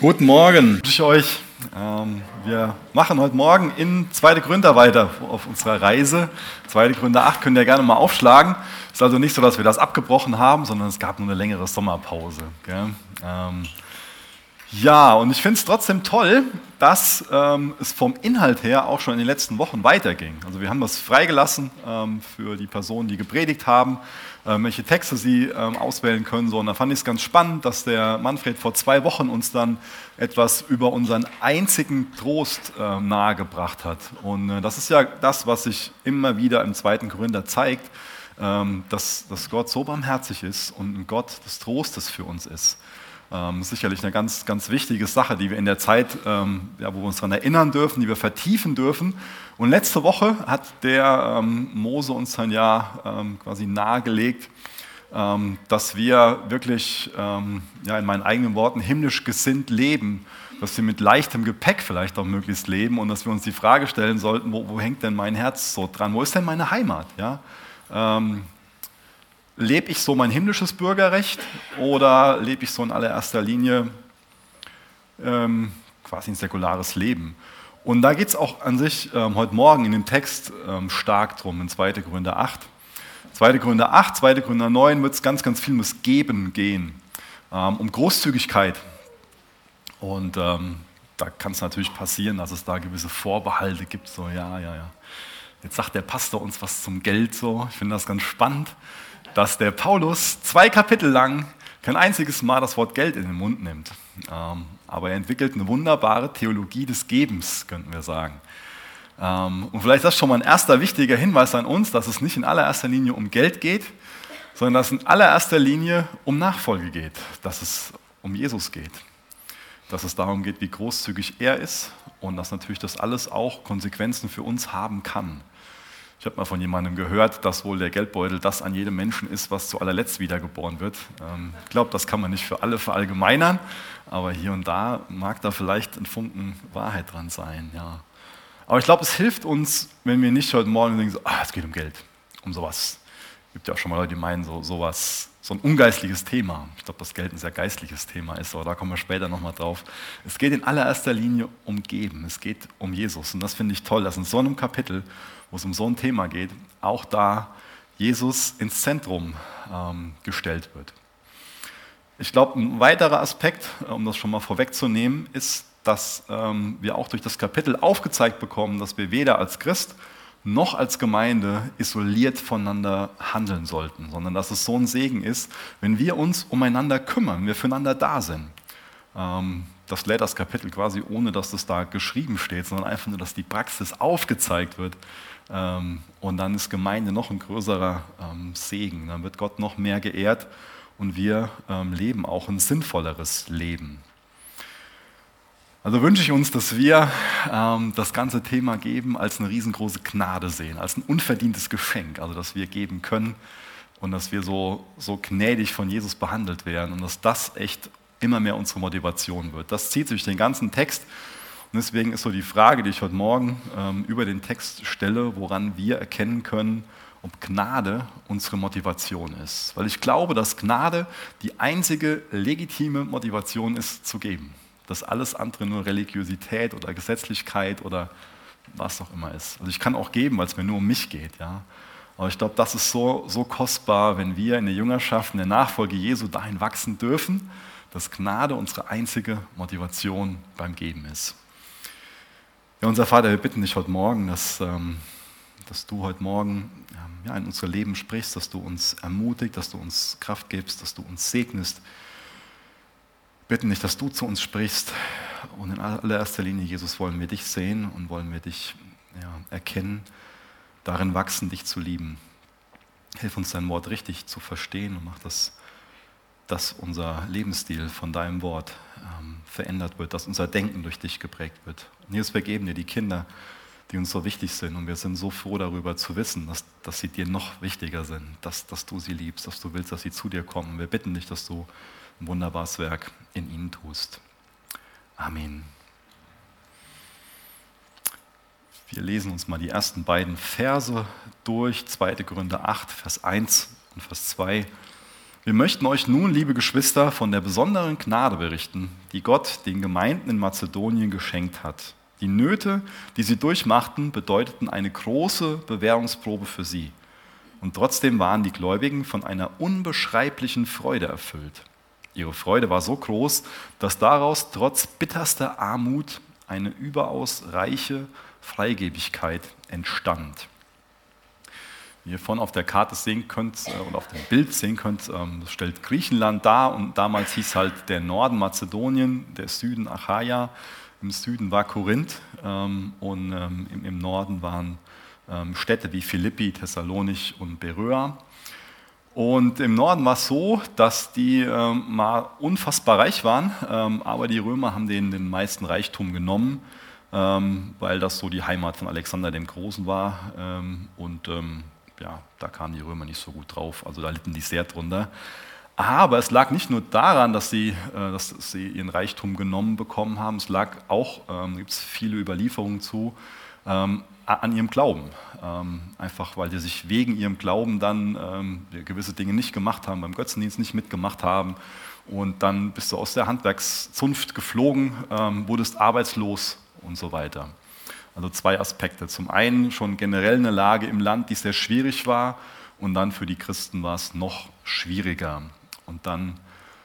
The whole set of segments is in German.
Guten Morgen, ich euch. Ähm, wir machen heute Morgen in 2. Gründer weiter auf unserer Reise. 2. Gründer 8 könnt ihr gerne mal aufschlagen. Es ist also nicht so, dass wir das abgebrochen haben, sondern es gab nur eine längere Sommerpause. Ähm, ja, und ich finde es trotzdem toll, dass ähm, es vom Inhalt her auch schon in den letzten Wochen weiterging. Also wir haben das freigelassen für die Personen, die gepredigt haben, ähm, welche Texte sie ähm, auswählen können. So, und da fand ich es ganz spannend, dass der Manfred vor zwei Wochen uns dann etwas über unseren einzigen Trost äh, nahegebracht hat. Und äh, das ist ja das, was sich immer wieder im zweiten Korinther zeigt, ähm, dass, dass Gott so barmherzig ist und ein Gott des Trostes für uns ist. Ähm, sicherlich eine ganz, ganz wichtige Sache, die wir in der Zeit, ähm, ja, wo wir uns daran erinnern dürfen, die wir vertiefen dürfen. Und letzte Woche hat der ähm, Mose uns dann ja ähm, quasi nahegelegt, ähm, dass wir wirklich, ähm, ja, in meinen eigenen Worten, himmlisch gesinnt leben, dass wir mit leichtem Gepäck vielleicht auch möglichst leben und dass wir uns die Frage stellen sollten, wo, wo hängt denn mein Herz so dran? Wo ist denn meine Heimat? Ja? Lebe ich so mein himmlisches Bürgerrecht oder lebe ich so in allererster Linie ähm, quasi ein säkulares Leben? Und da geht es auch an sich ähm, heute Morgen in dem Text ähm, stark drum, in 2. Gründer 8. 2. Gründer 8, 2. Gründer 9 wird es ganz, ganz viel um das Geben gehen, ähm, um Großzügigkeit. Und ähm, da kann es natürlich passieren, dass es da gewisse Vorbehalte gibt, so ja, ja, ja. Jetzt sagt der Pastor uns was zum Geld so. Ich finde das ganz spannend dass der Paulus zwei Kapitel lang kein einziges Mal das Wort Geld in den Mund nimmt. Ähm, aber er entwickelt eine wunderbare Theologie des Gebens, könnten wir sagen. Ähm, und vielleicht ist das schon mal ein erster wichtiger Hinweis an uns, dass es nicht in allererster Linie um Geld geht, sondern dass es in allererster Linie um Nachfolge geht, dass es um Jesus geht, dass es darum geht, wie großzügig er ist und dass natürlich das alles auch Konsequenzen für uns haben kann. Ich habe mal von jemandem gehört, dass wohl der Geldbeutel das an jedem Menschen ist, was zu allerletzt wiedergeboren wird. Ähm, ich glaube, das kann man nicht für alle verallgemeinern, aber hier und da mag da vielleicht ein Funken Wahrheit dran sein. Ja. Aber ich glaube, es hilft uns, wenn wir nicht heute Morgen denken, so, ah, es geht um Geld, um sowas. Es gibt ja auch schon mal Leute, die meinen, so, sowas, so ein ungeistliches Thema. Ich glaube, dass Geld ein sehr geistliches Thema ist, aber da kommen wir später nochmal drauf. Es geht in allererster Linie um Geben, es geht um Jesus. Und das finde ich toll, dass in so einem Kapitel wo es um so ein Thema geht, auch da Jesus ins Zentrum ähm, gestellt wird. Ich glaube, ein weiterer Aspekt, um das schon mal vorwegzunehmen, ist, dass ähm, wir auch durch das Kapitel aufgezeigt bekommen, dass wir weder als Christ noch als Gemeinde isoliert voneinander handeln sollten, sondern dass es so ein Segen ist, wenn wir uns umeinander kümmern, wenn wir füreinander da sind. Ähm, das lädt das Kapitel quasi ohne, dass das da geschrieben steht, sondern einfach nur, dass die Praxis aufgezeigt wird, und dann ist Gemeinde noch ein größerer ähm, Segen. Dann wird Gott noch mehr geehrt und wir ähm, leben auch ein sinnvolleres Leben. Also wünsche ich uns, dass wir das ganze Thema Geben als eine riesengroße Gnade sehen, als ein unverdientes Geschenk, also dass wir geben können und dass wir so, so gnädig von Jesus behandelt werden und dass das echt immer mehr unsere Motivation wird. Das zieht sich den ganzen Text und deswegen ist so die Frage, die ich heute Morgen ähm, über den Text stelle, woran wir erkennen können, ob Gnade unsere Motivation ist. Weil ich glaube, dass Gnade die einzige legitime Motivation ist, zu geben. Dass alles andere nur Religiosität oder Gesetzlichkeit oder was auch immer ist. Also ich kann auch geben, weil es mir nur um mich geht. Ja? Aber ich glaube, das ist so, so kostbar, wenn wir in der Jüngerschaft, in der Nachfolge Jesu dahin wachsen dürfen, dass Gnade unsere einzige Motivation beim Geben ist. Ja, unser Vater, wir bitten dich heute Morgen, dass, ähm, dass du heute Morgen ähm, ja, in unser Leben sprichst, dass du uns ermutigst, dass du uns Kraft gibst, dass du uns segnest. Wir bitten dich, dass du zu uns sprichst. Und in allererster Linie, Jesus, wollen wir dich sehen und wollen wir dich ja, erkennen, darin wachsen, dich zu lieben. Hilf uns, dein Wort richtig zu verstehen und mach das, dass unser Lebensstil von deinem Wort ähm, verändert wird, dass unser Denken durch dich geprägt wird. Und Jesus, wir geben dir die Kinder, die uns so wichtig sind. Und wir sind so froh darüber zu wissen, dass, dass sie dir noch wichtiger sind, dass, dass du sie liebst, dass du willst, dass sie zu dir kommen. Wir bitten dich, dass du ein wunderbares Werk in ihnen tust. Amen. Wir lesen uns mal die ersten beiden Verse durch, 2. Gründe 8, Vers 1 und Vers 2. Wir möchten euch nun, liebe Geschwister, von der besonderen Gnade berichten, die Gott den Gemeinden in Mazedonien geschenkt hat. Die Nöte, die sie durchmachten, bedeuteten eine große Bewährungsprobe für sie. Und trotzdem waren die Gläubigen von einer unbeschreiblichen Freude erfüllt. Ihre Freude war so groß, dass daraus trotz bitterster Armut eine überaus reiche Freigebigkeit entstand. Wie ihr vorhin auf der Karte sehen könnt äh, oder auf dem Bild sehen könnt, ähm, das stellt Griechenland dar und damals hieß halt der Norden Mazedonien, der Süden Achaia, im Süden war Korinth ähm, und ähm, im Norden waren Städte wie Philippi, Thessalonich und Beröa. Und im Norden war es so, dass die mal unfassbar reich waren, aber die Römer haben denen den meisten Reichtum genommen, weil das so die Heimat von Alexander dem Großen war. und ja, da kamen die Römer nicht so gut drauf, also da litten die sehr drunter. Aber es lag nicht nur daran, dass sie, äh, dass sie ihren Reichtum genommen bekommen haben, es lag auch, ähm, gibt es viele Überlieferungen zu, ähm, an ihrem Glauben. Ähm, einfach weil sie sich wegen ihrem Glauben dann ähm, gewisse Dinge nicht gemacht haben, beim Götzendienst nicht mitgemacht haben. Und dann bist du aus der Handwerkszunft geflogen, ähm, wurdest arbeitslos und so weiter. Also zwei Aspekte. Zum einen schon generell eine Lage im Land, die sehr schwierig war und dann für die Christen war es noch schwieriger. Und dann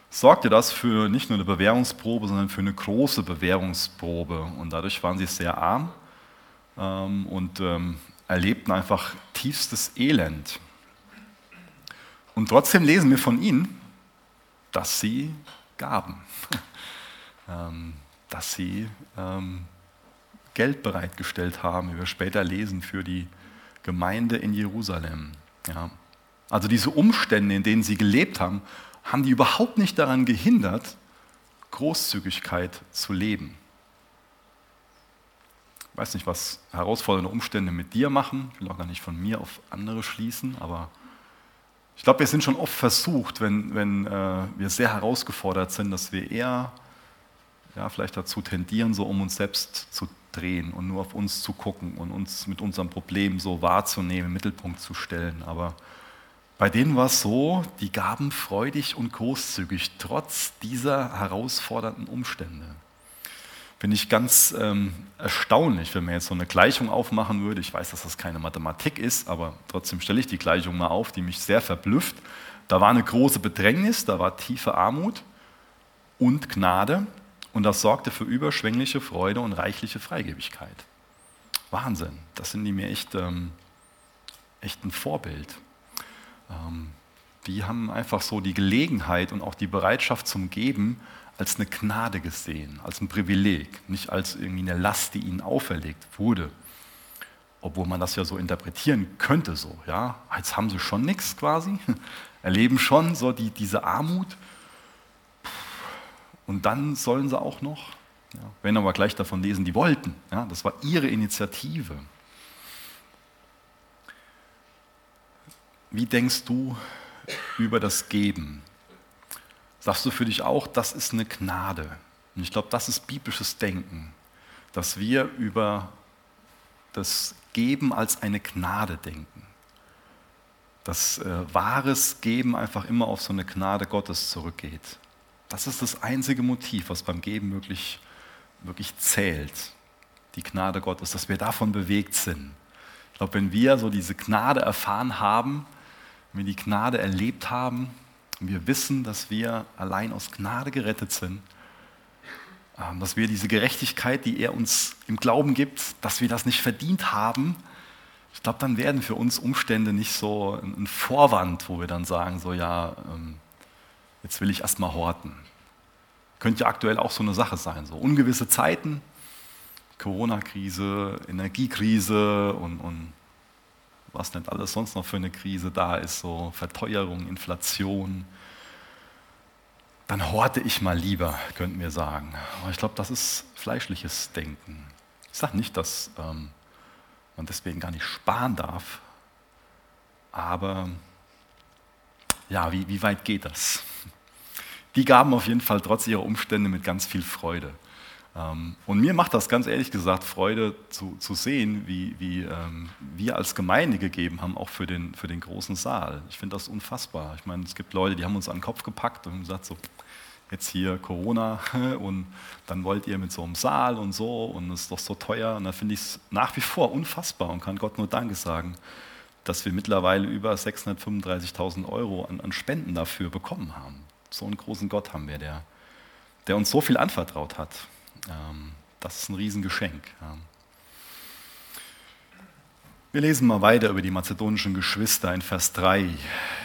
sorgte das für nicht nur eine Bewährungsprobe, sondern für eine große Bewährungsprobe. Und dadurch waren sie sehr arm ähm, und ähm, erlebten einfach tiefstes Elend. Und trotzdem lesen wir von ihnen, dass sie gaben, ähm, dass sie ähm, Geld bereitgestellt haben, wie wir später lesen, für die Gemeinde in Jerusalem. Ja. Also diese Umstände, in denen sie gelebt haben, haben die überhaupt nicht daran gehindert, Großzügigkeit zu leben. Ich weiß nicht, was herausfordernde Umstände mit dir machen. Ich will auch gar nicht von mir auf andere schließen, aber ich glaube, wir sind schon oft versucht, wenn, wenn äh, wir sehr herausgefordert sind, dass wir eher ja, vielleicht dazu tendieren, so um uns selbst zu drehen und nur auf uns zu gucken und uns mit unserem Problem so wahrzunehmen, im Mittelpunkt zu stellen. Aber bei denen war es so, die gaben freudig und großzügig, trotz dieser herausfordernden Umstände. Finde ich ganz ähm, erstaunlich, wenn man jetzt so eine Gleichung aufmachen würde. Ich weiß, dass das keine Mathematik ist, aber trotzdem stelle ich die Gleichung mal auf, die mich sehr verblüfft. Da war eine große Bedrängnis, da war tiefe Armut und Gnade. Und das sorgte für überschwängliche Freude und reichliche Freigebigkeit. Wahnsinn, das sind die mir echt, ähm, echt ein Vorbild. Ähm, die haben einfach so die Gelegenheit und auch die Bereitschaft zum Geben als eine Gnade gesehen, als ein Privileg, nicht als irgendwie eine Last, die ihnen auferlegt wurde. Obwohl man das ja so interpretieren könnte, so, ja, jetzt haben sie schon nichts quasi, erleben schon so die, diese Armut und dann sollen sie auch noch, ja, wenn aber gleich davon lesen, die wollten. Ja, das war ihre Initiative. Wie denkst du über das Geben? Sagst du für dich auch, das ist eine Gnade? Und ich glaube, das ist biblisches Denken, dass wir über das Geben als eine Gnade denken. Dass äh, wahres Geben einfach immer auf so eine Gnade Gottes zurückgeht. Das ist das einzige Motiv, was beim Geben wirklich, wirklich zählt. Die Gnade Gottes, dass wir davon bewegt sind. Ich glaube, wenn wir so diese Gnade erfahren haben, wenn wir die Gnade erlebt haben, und wir wissen, dass wir allein aus Gnade gerettet sind, ähm, dass wir diese Gerechtigkeit, die er uns im Glauben gibt, dass wir das nicht verdient haben, ich glaube, dann werden für uns Umstände nicht so ein Vorwand, wo wir dann sagen, so ja, ähm, jetzt will ich erstmal horten. Könnte ja aktuell auch so eine Sache sein, so ungewisse Zeiten, Corona-Krise, Energiekrise und, und was nicht alles sonst noch für eine Krise da ist, so Verteuerung, Inflation. Dann horte ich mal lieber, könnten wir sagen. Aber ich glaube, das ist fleischliches Denken. Ich sage nicht, dass ähm, man deswegen gar nicht sparen darf, aber ja, wie, wie weit geht das? Die gaben auf jeden Fall trotz ihrer Umstände mit ganz viel Freude. Ähm, und mir macht das ganz ehrlich gesagt Freude zu, zu sehen, wie, wie ähm, wir als Gemeinde gegeben haben, auch für den, für den großen Saal. Ich finde das unfassbar. Ich meine, es gibt Leute, die haben uns an den Kopf gepackt und gesagt, so, jetzt hier Corona und dann wollt ihr mit so einem Saal und so und es ist doch so teuer. Und da finde ich es nach wie vor unfassbar und kann Gott nur Danke sagen, dass wir mittlerweile über 635.000 Euro an, an, Spenden dafür bekommen haben. So einen großen Gott haben wir, der, der uns so viel anvertraut hat. Ähm, das ist ein Riesengeschenk. Wir lesen mal weiter über die mazedonischen Geschwister in Vers 3.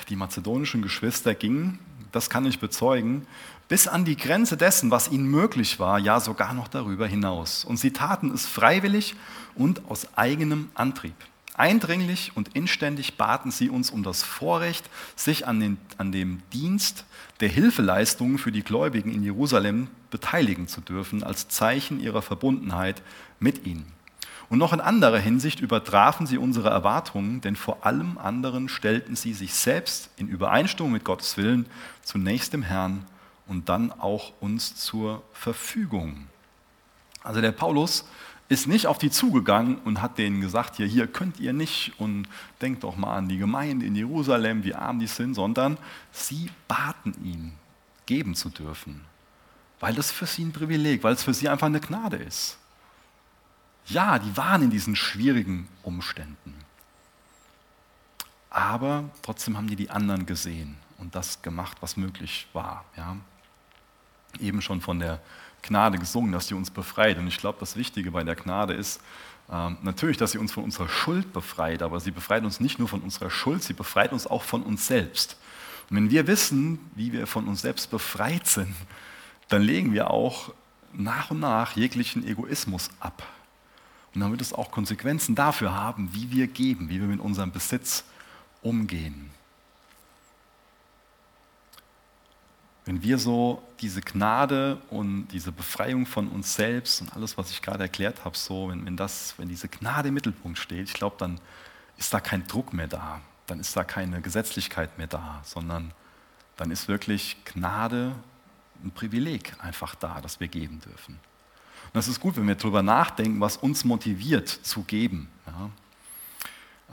Die mazedonischen Geschwister gingen, das kann ich bezeugen, bis an die Grenze dessen, was ihnen möglich war, ja sogar noch darüber hinaus. Und sie taten es freiwillig und aus eigenem Antrieb. Eindringlich und inständig baten sie uns um das Vorrecht, sich an, den, an dem Dienst der Hilfeleistungen für die Gläubigen in Jerusalem beteiligen zu dürfen, als Zeichen ihrer Verbundenheit mit ihnen. Und noch in anderer Hinsicht übertrafen sie unsere Erwartungen, denn vor allem anderen stellten sie sich selbst in Übereinstimmung mit Gottes Willen zunächst dem Herrn und dann auch uns zur Verfügung. Also der Paulus ist nicht auf die zugegangen und hat denen gesagt, hier, hier könnt ihr nicht und denkt doch mal an die Gemeinde in Jerusalem, wie arm die sind, sondern sie baten ihn, geben zu dürfen, weil das für sie ein Privileg, weil es für sie einfach eine Gnade ist. Ja, die waren in diesen schwierigen Umständen. Aber trotzdem haben die die anderen gesehen und das gemacht, was möglich war. Ja. Eben schon von der Gnade gesungen, dass sie uns befreit. Und ich glaube, das Wichtige bei der Gnade ist ähm, natürlich, dass sie uns von unserer Schuld befreit, aber sie befreit uns nicht nur von unserer Schuld, sie befreit uns auch von uns selbst. Und wenn wir wissen, wie wir von uns selbst befreit sind, dann legen wir auch nach und nach jeglichen Egoismus ab. Und dann wird es auch Konsequenzen dafür haben, wie wir geben, wie wir mit unserem Besitz umgehen. Wenn wir so diese Gnade und diese Befreiung von uns selbst und alles, was ich gerade erklärt habe, so, wenn, wenn, das, wenn diese Gnade im Mittelpunkt steht, ich glaube, dann ist da kein Druck mehr da, dann ist da keine Gesetzlichkeit mehr da, sondern dann ist wirklich Gnade ein Privileg einfach da, das wir geben dürfen. Und das ist gut, wenn wir darüber nachdenken, was uns motiviert zu geben. Ja.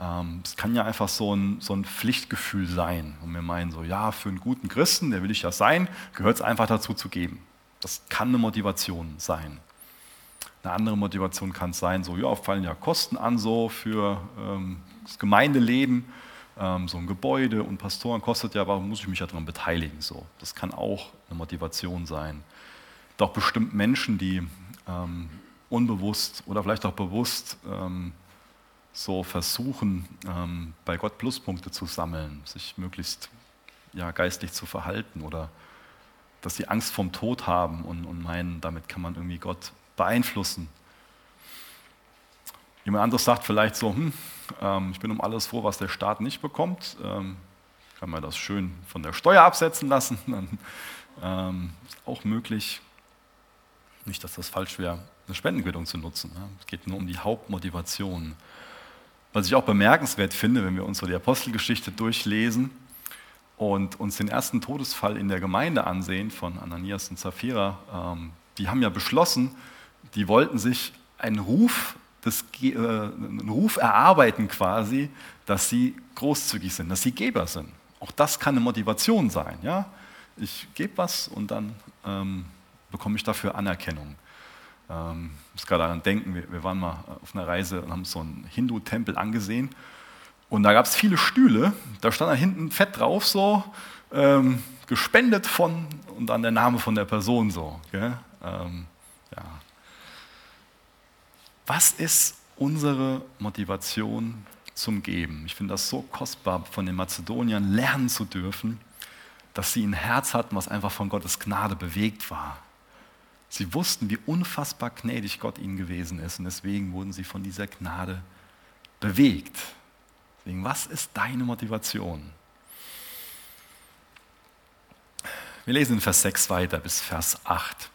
Ähm, es kann ja einfach so ein, so ein Pflichtgefühl sein. Und wir meinen so, ja, für einen guten Christen, der will ich ja sein, gehört es einfach dazu zu geben. Das kann eine Motivation sein. Eine andere Motivation kann es sein, so, ja, fallen ja Kosten an so für ähm, das Gemeindeleben. Ähm, so ein Gebäude und Pastoren kostet ja, aber muss ich mich ja daran beteiligen. So. Das kann auch eine Motivation sein. Doch bestimmt Menschen, die ähm, unbewusst oder vielleicht auch bewusst ähm, so versuchen, ähm, bei Gott Pluspunkte zu sammeln, sich möglichst ja, geistlich zu verhalten oder dass sie Angst vom Tod haben und, und meinen, damit kann man irgendwie Gott beeinflussen. Jemand anderes sagt vielleicht so, hm, ähm, ich bin um alles froh, was der Staat nicht bekommt. Ähm, kann man das schön von der Steuer absetzen lassen. Dann ähm, ist auch möglich. Nicht, dass das falsch wäre, eine Spendenquittung zu nutzen. Ja. Es geht nur um die Hauptmotivation. Was ich auch bemerkenswert finde, wenn wir uns so die Apostelgeschichte durchlesen und uns den ersten Todesfall in der Gemeinde ansehen von Ananias und Sapphira, ähm, die haben ja beschlossen, die wollten sich einen Ruf, des, äh, einen Ruf erarbeiten quasi, dass sie großzügig sind, dass sie Geber sind. Auch das kann eine Motivation sein. Ja? Ich gebe was und dann ähm, bekomme ich dafür Anerkennung. Ähm, muss gerade daran denken, wir, wir, waren mal auf einer Reise und haben so einen Hindu-Tempel angesehen. Und da gab es viele Stühle, da stand da hinten fett drauf so, ähm, gespendet von und dann der Name von der Person so. Ähm, ja. Was ist unsere Motivation zum Geben? Ich finde das so kostbar, von den Mazedoniern lernen zu dürfen, dass sie ein Herz hatten, was einfach von Gottes Gnade bewegt war. Sie wussten, wie unfassbar gnädig Gott ihnen gewesen ist und deswegen wurden sie von dieser Gnade bewegt. Deswegen, was ist deine Motivation? Wir lesen in Vers 6 weiter bis Vers 8.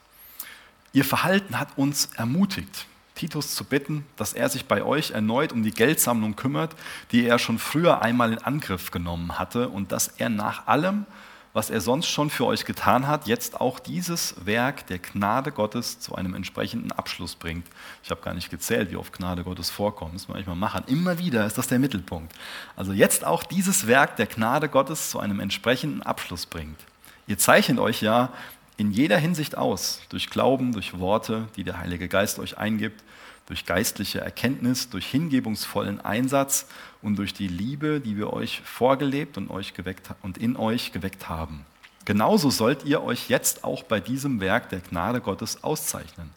Ihr Verhalten hat uns ermutigt, Titus zu bitten, dass er sich bei euch erneut um die Geldsammlung kümmert, die er schon früher einmal in Angriff genommen hatte und dass er nach allem, was er sonst schon für euch getan hat, jetzt auch dieses Werk der Gnade Gottes zu einem entsprechenden Abschluss bringt. Ich habe gar nicht gezählt, wie oft Gnade Gottes vorkommt. Das muss man manchmal machen. Immer wieder ist das der Mittelpunkt. Also jetzt auch dieses Werk der Gnade Gottes zu einem entsprechenden Abschluss bringt. Ihr zeichnet euch ja in jeder Hinsicht aus, durch Glauben, durch Worte, die der Heilige Geist euch eingibt, durch geistliche Erkenntnis, durch hingebungsvollen Einsatz und durch die Liebe, die wir euch vorgelebt und, euch geweckt, und in euch geweckt haben. Genauso sollt ihr euch jetzt auch bei diesem Werk der Gnade Gottes auszeichnen.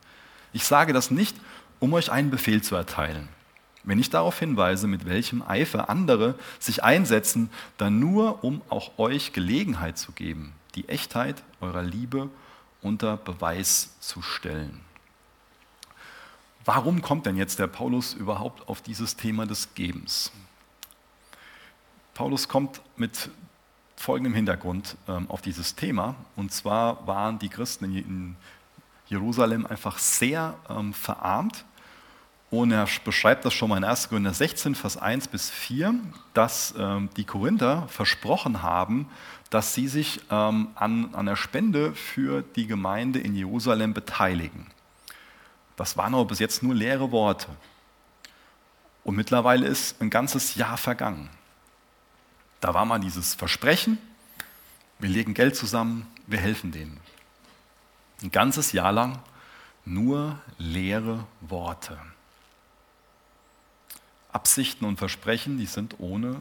Ich sage das nicht, um euch einen Befehl zu erteilen. Wenn ich darauf hinweise, mit welchem Eifer andere sich einsetzen, dann nur, um auch euch Gelegenheit zu geben, die Echtheit eurer Liebe unter Beweis zu stellen. Warum kommt denn jetzt der Paulus überhaupt auf dieses Thema des Gebens? Paulus kommt mit folgendem Hintergrund ähm, auf dieses Thema. Und zwar waren die Christen in Jerusalem einfach sehr ähm, verarmt. Und er beschreibt das schon mal in 1. Korinther 16, Vers 1 bis 4, dass ähm, die Korinther versprochen haben, dass sie sich ähm, an, an der Spende für die Gemeinde in Jerusalem beteiligen. Das waren aber bis jetzt nur leere Worte. Und mittlerweile ist ein ganzes Jahr vergangen. Da war mal dieses Versprechen, wir legen Geld zusammen, wir helfen denen. Ein ganzes Jahr lang nur leere Worte. Absichten und Versprechen, die sind ohne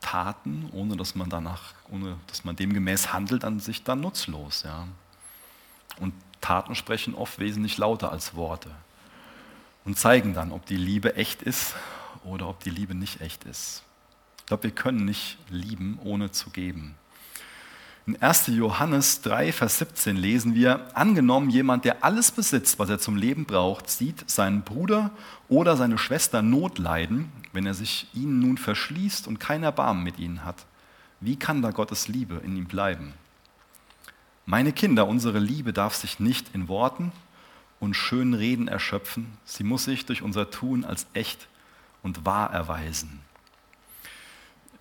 Taten, ohne dass man danach, ohne dass man demgemäß handelt, an sich dann nutzlos. Ja. Und Taten sprechen oft wesentlich lauter als Worte und zeigen dann, ob die Liebe echt ist oder ob die Liebe nicht echt ist. Ich glaube, wir können nicht lieben, ohne zu geben. In 1. Johannes 3, Vers 17 lesen wir, angenommen jemand, der alles besitzt, was er zum Leben braucht, sieht seinen Bruder oder seine Schwester Not leiden, wenn er sich ihnen nun verschließt und kein Erbarmen mit ihnen hat. Wie kann da Gottes Liebe in ihm bleiben? Meine Kinder, unsere Liebe darf sich nicht in Worten und schönen Reden erschöpfen, sie muss sich durch unser Tun als echt und wahr erweisen.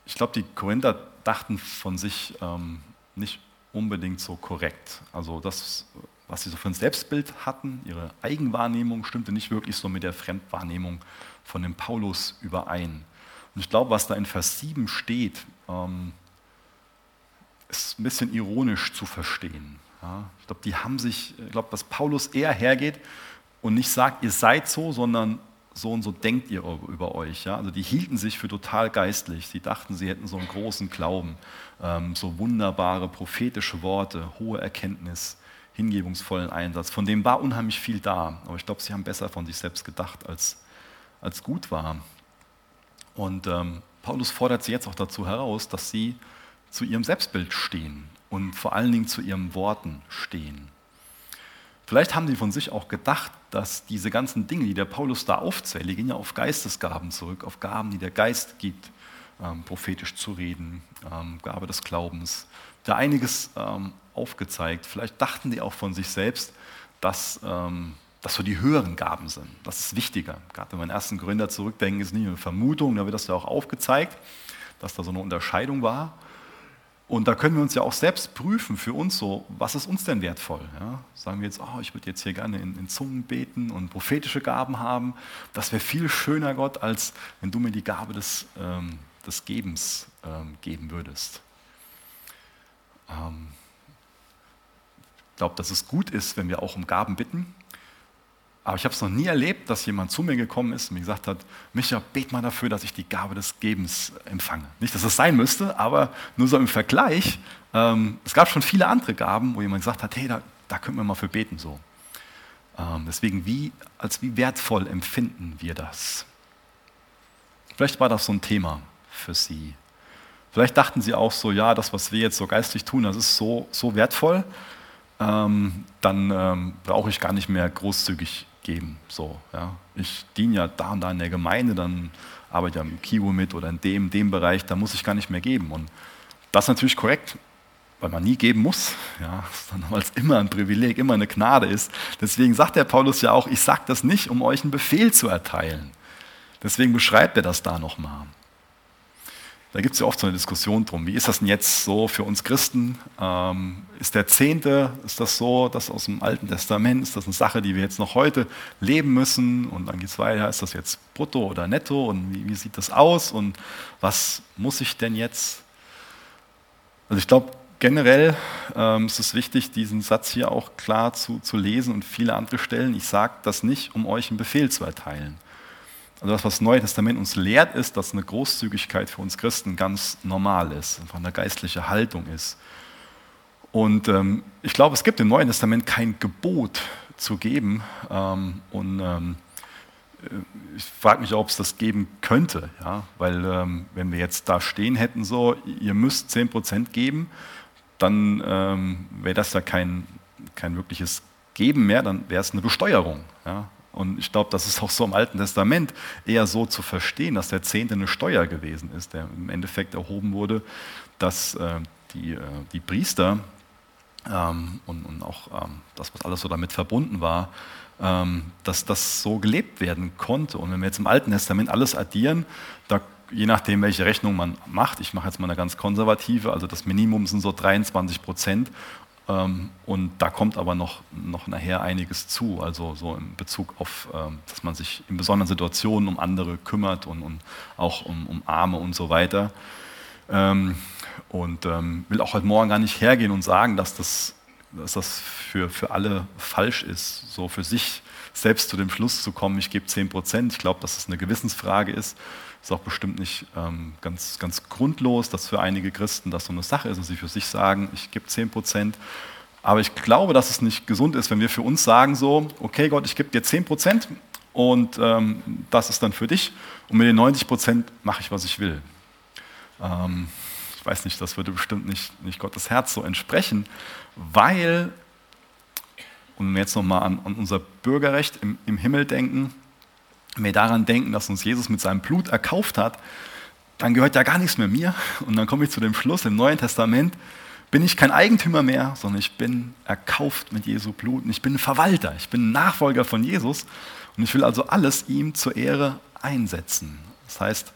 Ich glaube, die Korinther dachten von sich ähm, nicht unbedingt so korrekt. Also das, was sie so für ein Selbstbild hatten, ihre Eigenwahrnehmung stimmte nicht wirklich so mit der Fremdwahrnehmung von dem Paulus überein. Und ich glaube, was da in Vers 7 steht, ähm, ist ein bisschen ironisch zu verstehen. Ja, ich glaube, die haben sich, ich glaube, dass Paulus eher hergeht und nicht sagt, ihr seid so, sondern so und so denkt ihr über euch. Ja? Also die hielten sich für total geistlich. Sie dachten, sie hätten so einen großen Glauben, ähm, so wunderbare prophetische Worte, hohe Erkenntnis, hingebungsvollen Einsatz. Von dem war unheimlich viel da. Aber ich glaube, sie haben besser von sich selbst gedacht, als, als gut war. Und ähm, Paulus fordert sie jetzt auch dazu heraus, dass sie zu ihrem Selbstbild stehen und vor allen Dingen zu ihren Worten stehen. Vielleicht haben sie von sich auch gedacht, dass diese ganzen Dinge, die der Paulus da aufzählt, die gehen ja auf Geistesgaben zurück, auf Gaben, die der Geist gibt, ähm, prophetisch zu reden, ähm, Gabe des Glaubens. Da einiges ähm, aufgezeigt. Vielleicht dachten die auch von sich selbst, dass ähm, das so die höheren Gaben sind. Das ist wichtiger. Gerade wenn wir an den ersten Gründer zurückdenken, ist nicht nur eine Vermutung, da wird das ja auch aufgezeigt, dass da so eine Unterscheidung war. Und da können wir uns ja auch selbst prüfen für uns so, was ist uns denn wertvoll? Ja? Sagen wir jetzt, oh, ich würde jetzt hier gerne in, in, Zungen beten und prophetische Gaben haben. Das wäre viel schöner, Gott, als wenn du mir die Gabe des, ähm, des Gebens ähm, geben würdest. Ähm, ich glaube, dass es gut ist, wenn wir auch um Gaben bitten, aber ich habe es noch nie erlebt, dass jemand zu mir gekommen ist und mir gesagt hat, Micha, bet mal dafür, dass ich die Gabe des Gebens empfange. Nicht, dass es sein müsste, aber nur so im Vergleich. Ähm, es gab schon viele andere Gaben, wo jemand gesagt hat, hey, da, da können wir mal für beten. So. Ähm, deswegen, wie, als wie wertvoll empfinden wir das? Vielleicht war das so ein Thema für Sie. Vielleicht dachten Sie auch so, ja, das, was wir jetzt so geistlich tun, das ist so, so wertvoll, ähm, dann ähm, brauche ich gar nicht mehr großzügig geben. So, ja. Ich diene ja da und da in der Gemeinde, dann arbeite ich am Kiwo mit oder in dem, dem Bereich, da muss ich gar nicht mehr geben. Und das ist natürlich korrekt, weil man nie geben muss. Ja, weil es immer ein Privileg, immer eine Gnade ist. Deswegen sagt der Paulus ja auch, ich sage das nicht, um euch einen Befehl zu erteilen. Deswegen beschreibt er das da nochmal. Da gibt es ja oft so eine Diskussion drum. Wie ist das denn jetzt so für uns Christen? Ähm, ist der Zehnte, ist das so, das aus dem Alten Testament, ist das eine Sache, die wir jetzt noch heute leben müssen? Und dann geht es weiter, ist das jetzt brutto oder netto? Und wie, wie sieht das aus? Und was muss ich denn jetzt? Also ich glaube, generell ähm, ist es wichtig, diesen Satz hier auch klar zu, zu lesen und viele andere Stellen. Ich sage das nicht, um euch einen Befehl zu erteilen. Also das, was das Neue Testament uns lehrt, ist, dass eine Großzügigkeit für uns Christen ganz normal ist, einfach eine geistliche Haltung ist. Und ähm, ich glaube, es gibt im Neuen Testament kein Gebot zu geben. Ähm, und ähm, äh, ich frage mich, ob es das geben könnte, ja? weil ähm, wenn wir jetzt da stehen hätten, so, ihr müsst 10% geben, dann ähm, wäre das ja kein, kein wirkliches Geben mehr, dann wäre es eine Besteuerung. Ja? Und ich glaube, das ist auch so im Alten Testament eher so zu verstehen, dass der Zehnte eine Steuer gewesen ist, der im Endeffekt erhoben wurde, dass äh, die, äh, die Priester ähm, und, und, auch ähm, das, was alles so damit verbunden war, ähm, dass das so gelebt werden konnte. Und wenn wir jetzt im Alten Testament alles addieren, da, je nachdem, welche Rechnung man macht, ich mache jetzt mal eine ganz konservative, also das Minimum sind so 23 Prozent und da kommt aber noch, noch nachher einiges zu, also so in Bezug auf, ähm, dass man sich in besonderen Situationen um andere kümmert und, und auch um, um Arme und so weiter. Ähm, und will auch heute Morgen gar nicht hergehen und sagen, dass das, dass das für, für alle falsch ist, so für sich selbst zu dem Schluss zu kommen, ich gebe 10 Prozent. Ich glaube, dass es eine Gewissensfrage ist. Ist auch bestimmt nicht ähm, ganz, ganz grundlos, dass für einige Christen das so eine Sache ist und sie für sich sagen, ich gebe 10 Prozent. Aber ich glaube, dass es nicht gesund ist, wenn wir für uns sagen so, okay Gott, ich gebe dir 10 Prozent und ähm, das ist dann für dich und mit den 90 Prozent mache ich, was ich will. Ähm, ich weiß nicht, das würde bestimmt nicht, nicht Gottes Herz so entsprechen, weil, und wenn wir jetzt nochmal an, an unser Bürgerrecht im, im Himmel denken, wenn wir daran denken, dass uns Jesus mit seinem Blut erkauft hat, dann gehört ja gar nichts mehr mir. Und dann komme ich zu dem Schluss im Neuen Testament, bin ich kein Eigentümer mehr, sondern ich bin erkauft mit Jesu Blut und ich bin ein Verwalter, ich bin ein Nachfolger von Jesus und ich will also alles ihm zur Ehre einsetzen. Das heißt,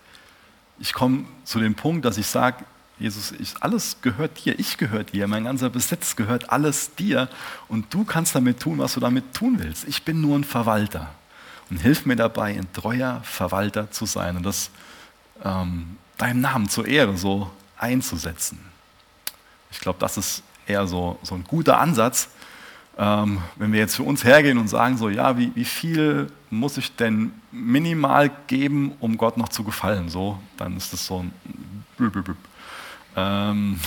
ich komme zu dem Punkt, dass ich sage, Jesus, ich, alles gehört dir, ich gehöre dir, mein ganzer Besitz gehört alles dir und du kannst damit tun, was du damit tun willst. Ich bin nur ein Verwalter und hilf mir dabei, ein treuer Verwalter zu sein und das ähm, deinem Namen zur Ehre so einzusetzen. Ich glaube, das ist eher so, so ein guter Ansatz. Ähm, wenn wir jetzt für uns hergehen und sagen, so, ja, wie, wie viel muss ich denn minimal geben, um Gott noch zu gefallen? So, dann ist das so ein. Ähm,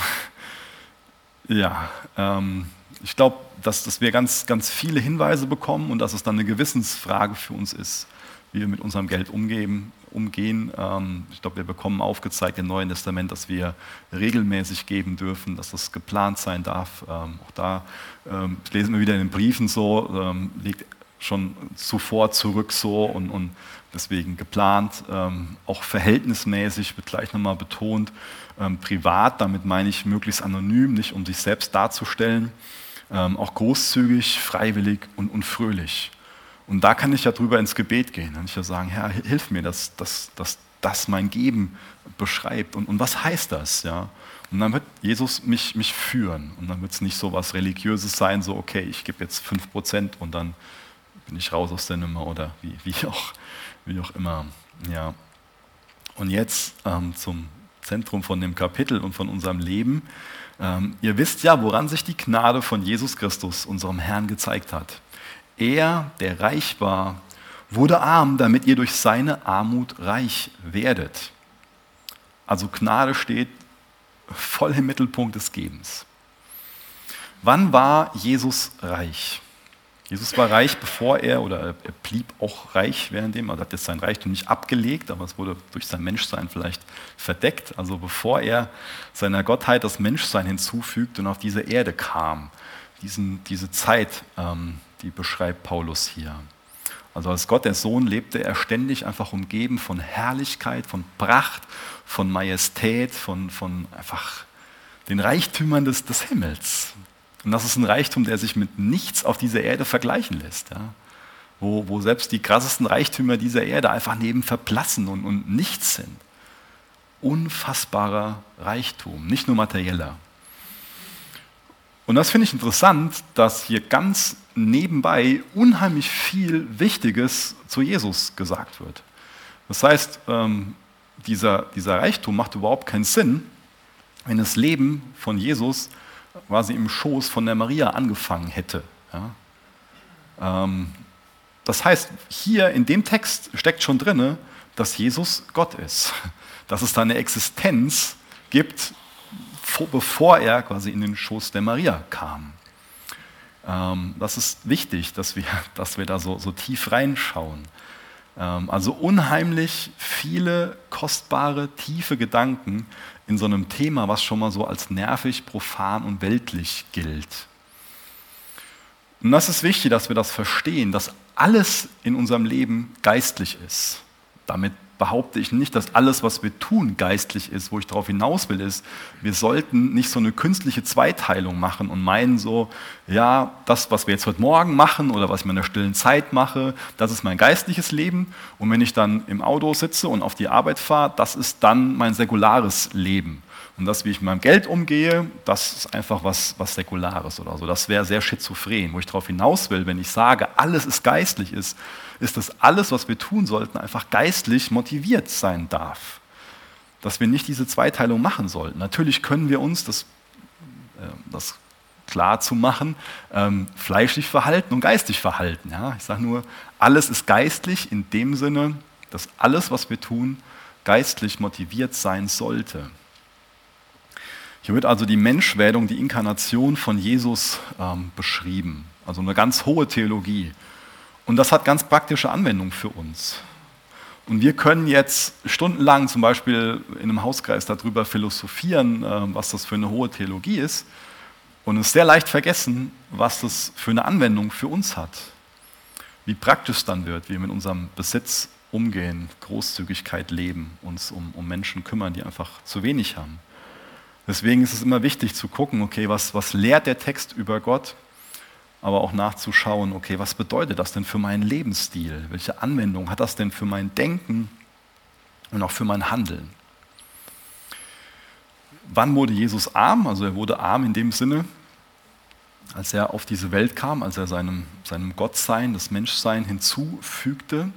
ja, ähm, ich glaube, dass, dass wir ganz, ganz viele Hinweise bekommen und dass es dann eine Gewissensfrage für uns ist, wie wir mit unserem Geld umgehen. umgehen. Ähm, ich glaube, wir bekommen aufgezeigt im Neuen Testament, dass wir regelmäßig geben dürfen, dass das geplant sein darf. Ähm, auch da ähm, lesen wir wieder in den Briefen so, liegt schon zuvor zurück so und, und deswegen geplant, auch verhältnismäßig, wird gleich nochmal betont, privat, damit meine ich möglichst anonym, nicht um sich selbst darzustellen ähm, auch großzügig, freiwillig und, und fröhlich. Und da kann ich ja drüber ins Gebet gehen. Dann ich ja sagen, Herr, hilf mir, dass, dass, dass das mein Geben beschreibt. Und, und was heißt das? Ja? Und dann wird Jesus mich, mich führen. Und dann wird es nicht so was Religiöses sein, so, okay, ich gebe jetzt 5% und dann bin ich raus aus der Nummer oder wie, wie, auch, wie auch immer. Ja. Und jetzt ähm, zum Zentrum von dem Kapitel und von unserem Leben. Ähm, ihr wisst ja, woran sich die Gnade von Jesus Christus, unserem Herrn, gezeigt hat. Er, der reich war, wurde arm, damit ihr durch seine Armut reich werdet. Also Gnade steht voll im Mittelpunkt des Gebens. Wann war Jesus reich? Jesus war reich, bevor er, oder er blieb auch reich währenddem, also hat jetzt sein Reichtum nicht abgelegt, aber es wurde durch sein Menschsein vielleicht verdeckt. Also bevor er seiner Gottheit das Menschsein hinzufügt und auf diese Erde kam, diesen, diese Zeit, ähm, die beschreibt Paulus hier. Also als Gott der Sohn lebte er ständig einfach umgeben von Herrlichkeit, von Pracht, von Majestät, von, von einfach den Reichtümern des, des Himmels. Und das ist ein Reichtum, der sich mit nichts auf dieser Erde vergleichen lässt. Ja? Wo, wo selbst die krassesten Reichtümer dieser Erde einfach neben verblassen und, und nichts sind. unfassbarer Reichtum, nicht nur materieller. Und das finde ich interessant, dass hier ganz nebenbei unheimlich viel Wichtiges zu Jesus gesagt wird. Das heißt, ähm, dieser, dieser Reichtum macht überhaupt keinen Sinn, wenn das Leben von Jesus quasi im Schoß von der Maria angefangen hätte. Ja? Ähm, das heißt, hier in dem Text steckt schon drin, dass Jesus Gott ist, dass es da eine Existenz gibt, bevor er quasi in den Schoß der Maria kam. Ähm, das ist wichtig, dass wir, dass wir da so, so tief reinschauen. Ähm, also unheimlich viele kostbare, tiefe Gedanken in so einem Thema, was schon mal so als nervig, profan und weltlich gilt. Und das ist wichtig, dass wir das verstehen, dass alles in unserem Leben geistlich ist. Damit behaupte ich nicht, dass alles, was wir tun, geistlich ist. Wo ich darauf hinaus will, ist, wir sollten nicht so eine künstliche Zweiteilung machen und meinen so, ja, das, was wir jetzt heute Morgen machen oder was ich in der stillen Zeit mache, das ist mein geistliches Leben. Und wenn ich dann im Auto sitze und auf die Arbeit fahre, das ist dann mein säkulares Leben. Und das, wie ich mit meinem Geld umgehe, das ist einfach was, was Säkulares oder so. Das wäre sehr schizophren. Wo ich darauf hinaus will, wenn ich sage, alles ist geistlich ist, ist, dass alles, was wir tun sollten, einfach geistlich motiviert sein darf. Dass wir nicht diese Zweiteilung machen sollten. Natürlich können wir uns, das, äh, das klar zu machen, ähm, fleischlich verhalten und geistig verhalten. Ich sage nur, alles ist geistlich in dem Sinne, dass alles, was wir tun, geistlich motiviert sein sollte. Hier wird also die Menschwerdung, die Inkarnation von Jesus ähm, beschrieben. Also eine ganz hohe Theologie. Und das hat ganz praktische Anwendung für uns. Und wir können jetzt stundenlang zum Beispiel in einem Hauskreis darüber philosophieren, äh, was das für eine hohe Theologie ist. Und es sehr leicht vergessen, was das für eine Anwendung für uns hat. Wie praktisch dann wird, wie wir mit unserem Besitz umgehen, Großzügigkeit leben, uns um, um Menschen kümmern, die einfach zu wenig haben. Deswegen ist es immer wichtig zu gucken, okay, was, was lehrt der Text über Gott, aber auch nachzuschauen, okay, was bedeutet das denn für meinen Lebensstil? Welche Anwendung hat das denn für mein Denken und auch für mein Handeln? Wann wurde Jesus arm? Also er wurde arm in dem Sinne, als er auf diese Welt kam, als er seinem, seinem Gottsein, das Menschsein hinzufügte.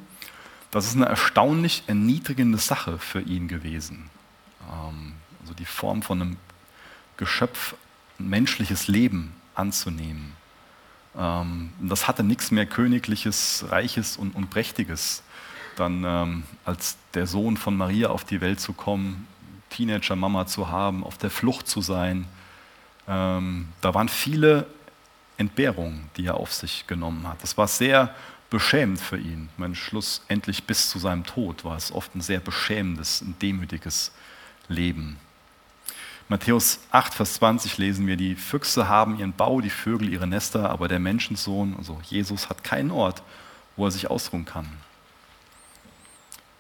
Das ist eine erstaunlich erniedrigende Sache für ihn gewesen. Ähm, also die Form von einem Geschöpf, ein menschliches Leben anzunehmen. Ähm, das hatte nichts mehr Königliches, Reiches und, und Prächtiges. Dann ähm, als der Sohn von Maria auf die Welt zu kommen, Teenager-Mama zu haben, auf der Flucht zu sein. Ähm, da waren viele Entbehrungen, die er auf sich genommen hat. Das war sehr beschämend für ihn. Mein schlussendlich bis zu seinem Tod war es oft ein sehr beschämendes, ein demütiges Leben. Matthäus 8, Vers 20 lesen wir, die Füchse haben ihren Bau, die Vögel ihre Nester, aber der Menschensohn, also Jesus, hat keinen Ort, wo er sich ausruhen kann.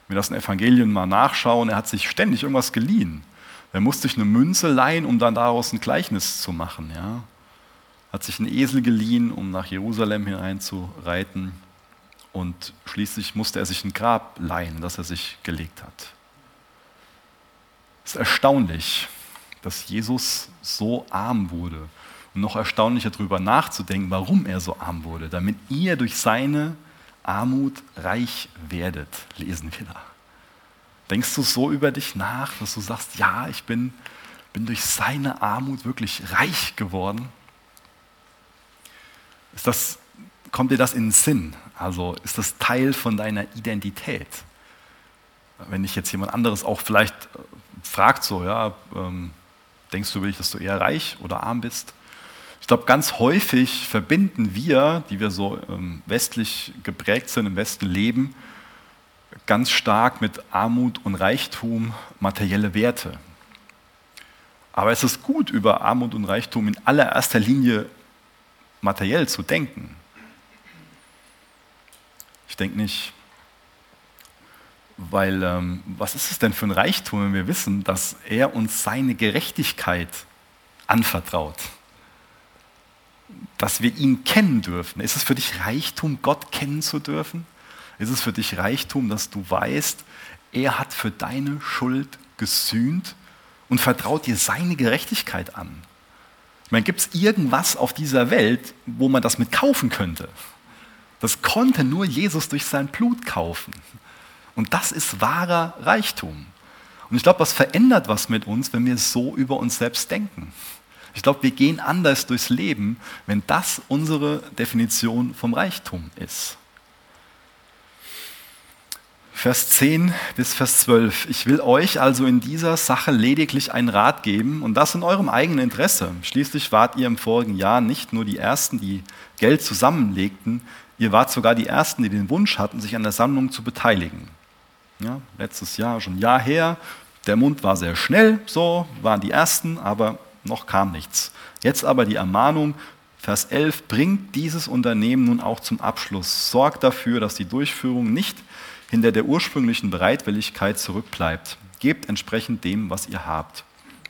Wenn wir das in Evangelien mal nachschauen, er hat sich ständig irgendwas geliehen. Er musste sich eine Münze leihen, um dann daraus ein Gleichnis zu machen. Ja? Hat sich einen Esel geliehen, um nach Jerusalem hineinzureiten. Und schließlich musste er sich ein Grab leihen, das er sich gelegt hat. Es ist erstaunlich, dass Jesus so arm wurde. Und noch erstaunlicher darüber nachzudenken, warum er so arm wurde, damit ihr durch seine Armut reich werdet, lesen wir da. Denkst du so über dich nach, dass du sagst, ja, ich bin, bin durch seine Armut wirklich reich geworden? Ist das, kommt dir das in den Sinn? Also ist das Teil von deiner Identität? Wenn dich jetzt jemand anderes auch vielleicht fragt, so, ja, ähm, Denkst du wirklich, dass du eher reich oder arm bist? Ich glaube, ganz häufig verbinden wir, die wir so ähm, westlich geprägt sind, im Westen leben, ganz stark mit Armut und Reichtum materielle Werte. Aber es ist gut, über Armut und Reichtum in allererster Linie materiell zu denken. Ich denke nicht, weil ähm, was ist es denn für ein Reichtum, wenn wir wissen, dass er uns seine Gerechtigkeit anvertraut? Dass wir ihn kennen dürfen. Ist es für dich Reichtum, Gott kennen zu dürfen? Ist es für dich Reichtum, dass du weißt, er hat für deine Schuld gesühnt und vertraut dir seine Gerechtigkeit an. Ich meine, gibt es irgendwas auf dieser Welt, wo man das mit kaufen könnte? Das konnte nur Jesus durch sein Blut kaufen. Und das ist wahrer Reichtum. Und ich glaube, das verändert was mit uns, wenn wir so über uns selbst denken. Ich glaube, wir gehen anders durchs Leben, wenn das unsere Definition vom Reichtum ist. Vers 10 bis Vers 12. Ich will euch also in dieser Sache lediglich einen Rat geben und das in eurem eigenen Interesse. Schließlich wart ihr im vorigen Jahr nicht nur die Ersten, die Geld zusammenlegten, ihr wart sogar die Ersten, die den Wunsch hatten, sich an der Sammlung zu beteiligen. Ja, letztes Jahr, schon ein Jahr her, der Mund war sehr schnell, so waren die Ersten, aber noch kam nichts. Jetzt aber die Ermahnung, Vers 11, bringt dieses Unternehmen nun auch zum Abschluss. Sorgt dafür, dass die Durchführung nicht hinter der ursprünglichen Bereitwilligkeit zurückbleibt. Gebt entsprechend dem, was ihr habt.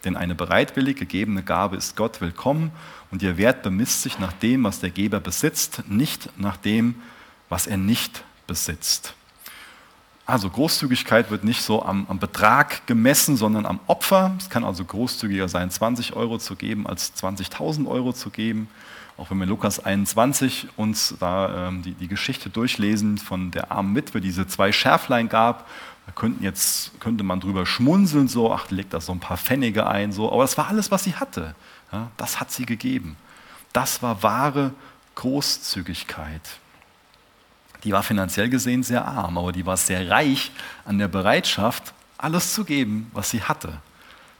Denn eine bereitwillig gegebene Gabe ist Gott willkommen und ihr Wert bemisst sich nach dem, was der Geber besitzt, nicht nach dem, was er nicht besitzt. Also Großzügigkeit wird nicht so am, am, Betrag gemessen, sondern am Opfer. Es kann also großzügiger sein, 20 Euro zu geben, als 20.000 Euro zu geben. Auch wenn wir Lukas 21 uns da ähm, die, die Geschichte durchlesen von der armen Witwe, die diese zwei Schärflein gab, da könnten jetzt, könnte man drüber schmunzeln, so, ach, legt da so ein paar Pfennige ein, so, aber das war alles, was sie hatte. Ja, das hat sie gegeben. Das war wahre Großzügigkeit. Die war finanziell gesehen sehr arm, aber die war sehr reich an der Bereitschaft, alles zu geben, was sie hatte.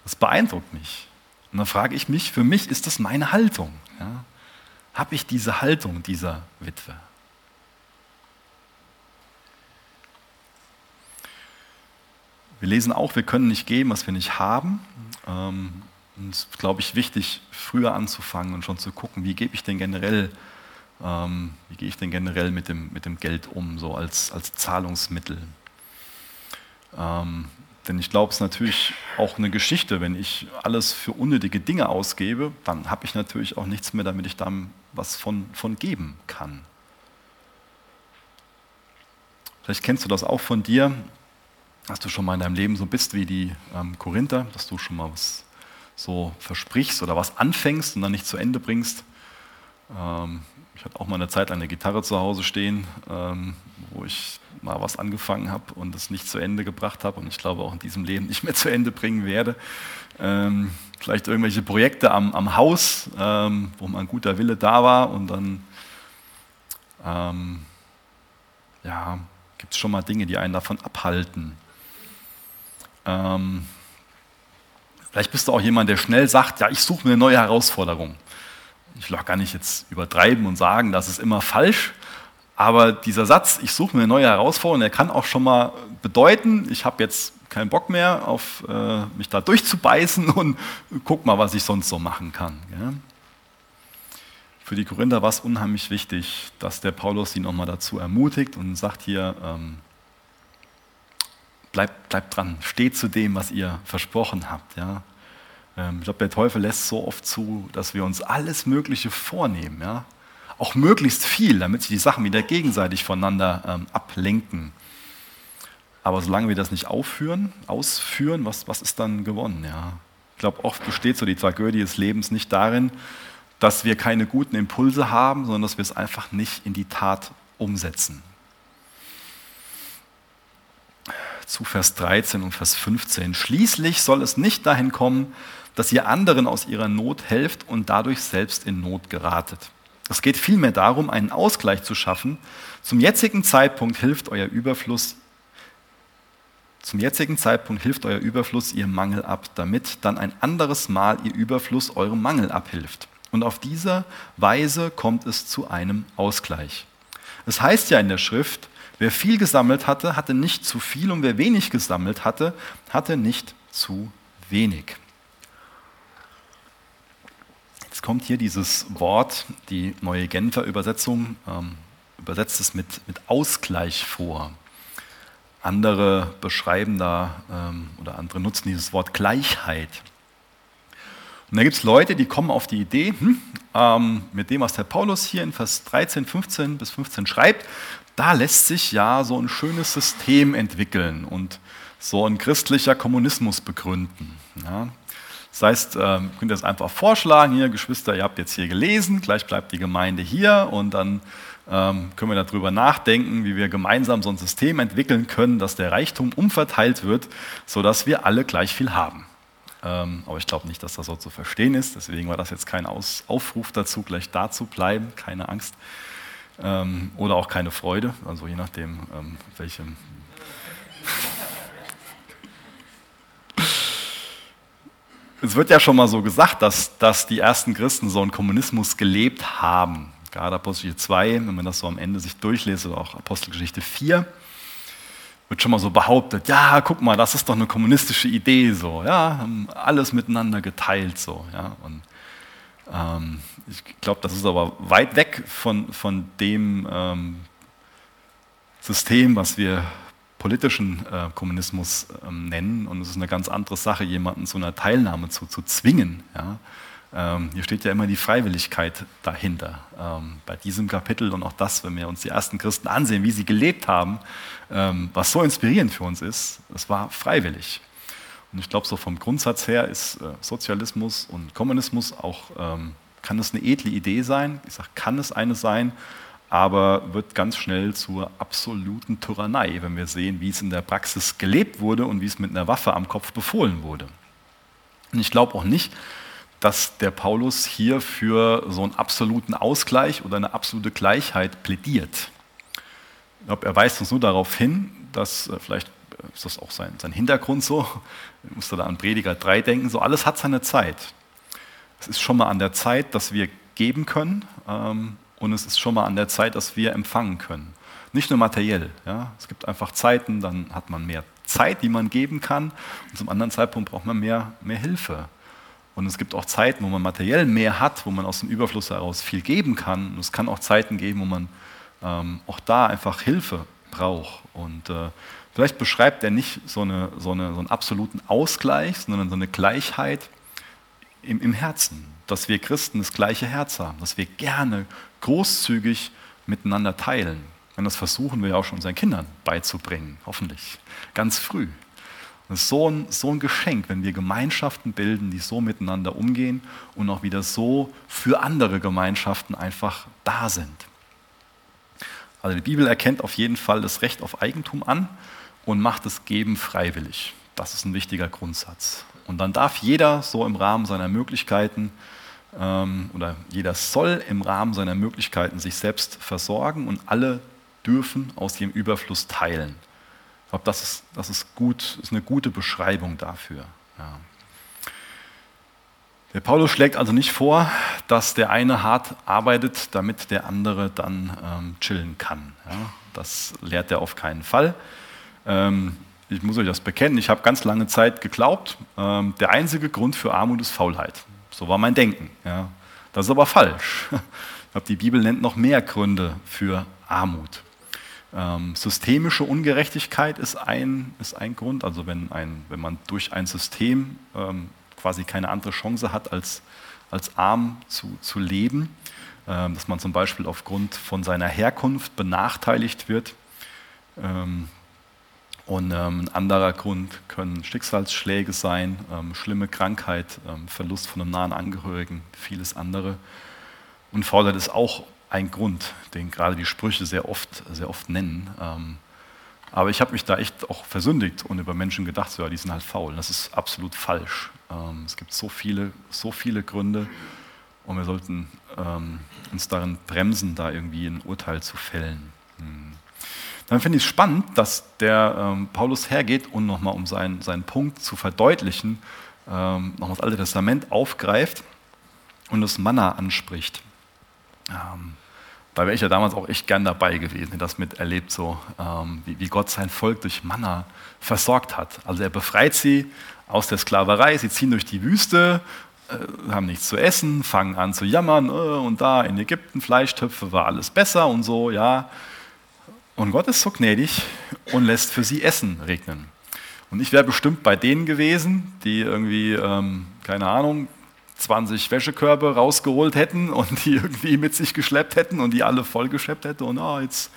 Das beeindruckt mich. Und dann frage ich mich, für mich ist das meine Haltung. Ja? Habe ich diese Haltung dieser Witwe? Wir lesen auch, wir können nicht geben, was wir nicht haben. Ähm, und es ist, glaube ich, wichtig, früher anzufangen und schon zu gucken, wie gebe ich denn generell, ähm, wie gehe ich denn generell mit dem, mit dem Geld um, so als, als Zahlungsmittel. Ähm, denn ich glaube, es ist natürlich auch eine Geschichte, wenn ich alles für unnötige Dinge ausgebe, dann habe ich natürlich auch nichts mehr, damit ich da was von, von geben kann. Vielleicht kennst du das auch von dir, dass du schon mal in deinem Leben so bist wie die ähm, Korinther, dass du schon mal was so versprichst oder was anfängst und dann nicht zu Ende bringst. Ähm, ich hatte auch mal eine Zeit eine Gitarre zu Hause stehen, ähm, wo ich mal was angefangen habe und es nicht zu Ende gebracht habe und ich glaube auch in diesem Leben nicht mehr zu Ende bringen werde. Ähm, vielleicht irgendwelche Projekte am, am Haus, ähm, wo mal ein guter Wille da war und dann ähm, ja, gibt es schon mal Dinge, die einen davon abhalten. Ähm, vielleicht bist du auch jemand, der schnell sagt, ja, ich suche mir eine neue Herausforderung. Ich will auch gar nicht jetzt übertreiben und sagen, das ist immer falsch, aber dieser Satz, ich suche mir eine neue Herausforderung, der kann auch schon mal bedeuten, ich habe jetzt keinen Bock mehr, auf äh, mich da durchzubeißen und guck mal, was ich sonst so machen kann. Gell? Für die Korinther war es unheimlich wichtig, dass der Paulus sie nochmal dazu ermutigt und sagt hier, ähm, bleibt, bleibt dran, steht zu dem, was ihr versprochen habt. Ja? Ähm, ich glaube, der Teufel lässt so oft zu, dass wir uns alles Mögliche vornehmen. Ja? auch möglichst viel, damit sich die Sachen wieder gegenseitig voneinander ähm, ablenken. Aber solange wir das nicht aufführen, ausführen, was, was ist dann gewonnen? Ja? Ich glaube, oft besteht so die Tragödie des Lebens nicht darin, dass wir keine guten Impulse haben, sondern dass wir es einfach nicht in die Tat umsetzen. Zu Vers 13 und Vers 15. Schließlich soll es nicht dahin kommen, dass ihr anderen aus ihrer Not helft und dadurch selbst in Not geratet. Es geht vielmehr darum, einen Ausgleich zu schaffen. Zum jetzigen Zeitpunkt hilft euer Überfluss zum jetzigen Zeitpunkt hilft euer Überfluss ihrem Mangel ab, damit dann ein anderes Mal ihr Überfluss eurem Mangel abhilft. Und auf diese Weise kommt es zu einem Ausgleich. Es heißt ja in der Schrift, wer viel gesammelt hatte, hatte nicht zu viel und wer wenig gesammelt hatte, hatte nicht zu wenig. Jetzt kommt hier dieses Wort, die neue Genfer Übersetzung ähm, übersetzt es mit, mit Ausgleich vor. Andere beschreiben da ähm, oder andere nutzen dieses Wort Gleichheit. Und da gibt es Leute, die kommen auf die Idee, hm, ähm, mit dem, was der Paulus hier in Vers 13, 15 bis 15 schreibt, da lässt sich ja so ein schönes System entwickeln. Und so ein christlicher Kommunismus begründen. Ja. Das heißt, ähm, könnt ihr das einfach vorschlagen, hier Geschwister, ihr habt jetzt hier gelesen, gleich bleibt die Gemeinde hier und dann ähm, können wir darüber nachdenken, wie wir gemeinsam so ein System entwickeln können, dass der Reichtum umverteilt wird, sodass wir alle gleich viel haben. Ähm, aber ich glaube nicht, dass das so zu verstehen ist, deswegen war das jetzt kein Aufruf dazu, gleich da zu bleiben, keine Angst. Ähm, oder auch keine Freude, also je nachdem, welche es wird ja schon mal so gesagt, dass, dass die ersten Christen so einen Kommunismus gelebt haben. Gerade Apostelgeschichte 2, wenn man das so am Ende sich durchlässt, oder auch Apostelgeschichte 4, wird schon mal so behauptet, ja, guck mal, das ist doch eine kommunistische Idee, so, ja, haben alles miteinander geteilt, so, ja, und ähm, ich glaube, das ist aber weit weg von, von dem ähm, System, was wir politischen äh, Kommunismus ähm, nennen. Und es ist eine ganz andere Sache, jemanden zu einer Teilnahme zu, zu zwingen. Ja? Ähm, hier steht ja immer die Freiwilligkeit dahinter. Ähm, bei diesem Kapitel und auch das, wenn wir uns die ersten Christen ansehen, wie sie gelebt haben, ähm, was so inspirierend für uns ist, es war freiwillig. Und ich glaube, so vom Grundsatz her ist äh, Sozialismus und Kommunismus auch, ähm, kann es eine edle Idee sein? Ich sage, kann es eine sein? Aber wird ganz schnell zur absoluten Tyrannei, wenn wir sehen, wie es in der Praxis gelebt wurde und wie es mit einer Waffe am Kopf befohlen wurde. Und ich glaube auch nicht, dass der Paulus hier für so einen absoluten Ausgleich oder eine absolute Gleichheit plädiert. Ich glaube, er weist uns nur darauf hin, dass äh, vielleicht ist das auch sein, sein Hintergrund so, ich musste da an Prediger 3 denken, so alles hat seine Zeit. Es ist schon mal an der Zeit, dass wir geben können, ähm, und es ist schon mal an der Zeit, dass wir empfangen können. Nicht nur materiell. Ja? Es gibt einfach Zeiten, dann hat man mehr Zeit, die man geben kann. Und zum anderen Zeitpunkt braucht man mehr, mehr Hilfe. Und es gibt auch Zeiten, wo man materiell mehr hat, wo man aus dem Überfluss heraus viel geben kann. Und es kann auch Zeiten geben, wo man ähm, auch da einfach Hilfe braucht. Und äh, vielleicht beschreibt er nicht so, eine, so, eine, so einen absoluten Ausgleich, sondern so eine Gleichheit im, im Herzen. Dass wir Christen das gleiche Herz haben, dass wir gerne großzügig miteinander teilen. Und das versuchen wir ja auch schon unseren Kindern beizubringen, hoffentlich, ganz früh. Das ist so ein, so ein Geschenk, wenn wir Gemeinschaften bilden, die so miteinander umgehen und auch wieder so für andere Gemeinschaften einfach da sind. Also die Bibel erkennt auf jeden Fall das Recht auf Eigentum an und macht das Geben freiwillig. Das ist ein wichtiger Grundsatz. Und dann darf jeder so im Rahmen seiner Möglichkeiten ähm, oder jeder soll im Rahmen seiner Möglichkeiten sich selbst versorgen und alle dürfen aus ihrem Überfluss teilen. Ich glaube, das ist, das ist, gut, ist eine gute Beschreibung dafür. Ja. Der Paulus schlägt also nicht vor, dass der eine hart arbeitet, damit der andere dann ähm, chillen kann. Ja. Das lehrt er auf keinen Fall. Ähm, ich muss euch das bekennen, ich habe ganz lange Zeit geglaubt, ähm, der einzige Grund für Armut ist Faulheit. So war mein Denken. Ja. Das ist aber falsch. Ich glaube, die Bibel nennt noch mehr Gründe für Armut. Ähm, systemische Ungerechtigkeit ist ein, ist ein Grund, also wenn, ein, wenn man durch ein System ähm, quasi keine andere Chance hat, als, als arm zu, zu leben, ähm, dass man zum Beispiel aufgrund von seiner Herkunft benachteiligt wird. Ähm, und ähm, ein anderer Grund können Schicksalsschläge sein, ähm, schlimme Krankheit, ähm, Verlust von einem nahen Angehörigen, vieles andere. Und Faulheit ist auch ein Grund, den gerade die Sprüche sehr oft, sehr oft nennen. Ähm, aber ich habe mich da echt auch versündigt und über Menschen gedacht, so, ja, die sind halt faul. Das ist absolut falsch. Ähm, es gibt so viele, so viele Gründe und wir sollten ähm, uns darin bremsen, da irgendwie ein Urteil zu fällen. Hm dann finde ich es spannend, dass der ähm, Paulus hergeht und nochmal, um seinen, seinen Punkt zu verdeutlichen, ähm, noch das Alte Testament aufgreift und das Manna anspricht. Ähm, da wäre ich ja damals auch echt gern dabei gewesen, das miterlebt, so ähm, wie, wie Gott sein Volk durch Manna versorgt hat. Also er befreit sie aus der Sklaverei, sie ziehen durch die Wüste, äh, haben nichts zu essen, fangen an zu jammern äh, und da in Ägypten Fleischtöpfe war alles besser und so, ja. Und Gott ist so gnädig und lässt für sie Essen regnen. Und ich wäre bestimmt bei denen gewesen, die irgendwie, ähm, keine Ahnung, 20 Wäschekörbe rausgeholt hätten und die irgendwie mit sich geschleppt hätten und die alle vollgeschleppt hätten und oh, jetzt.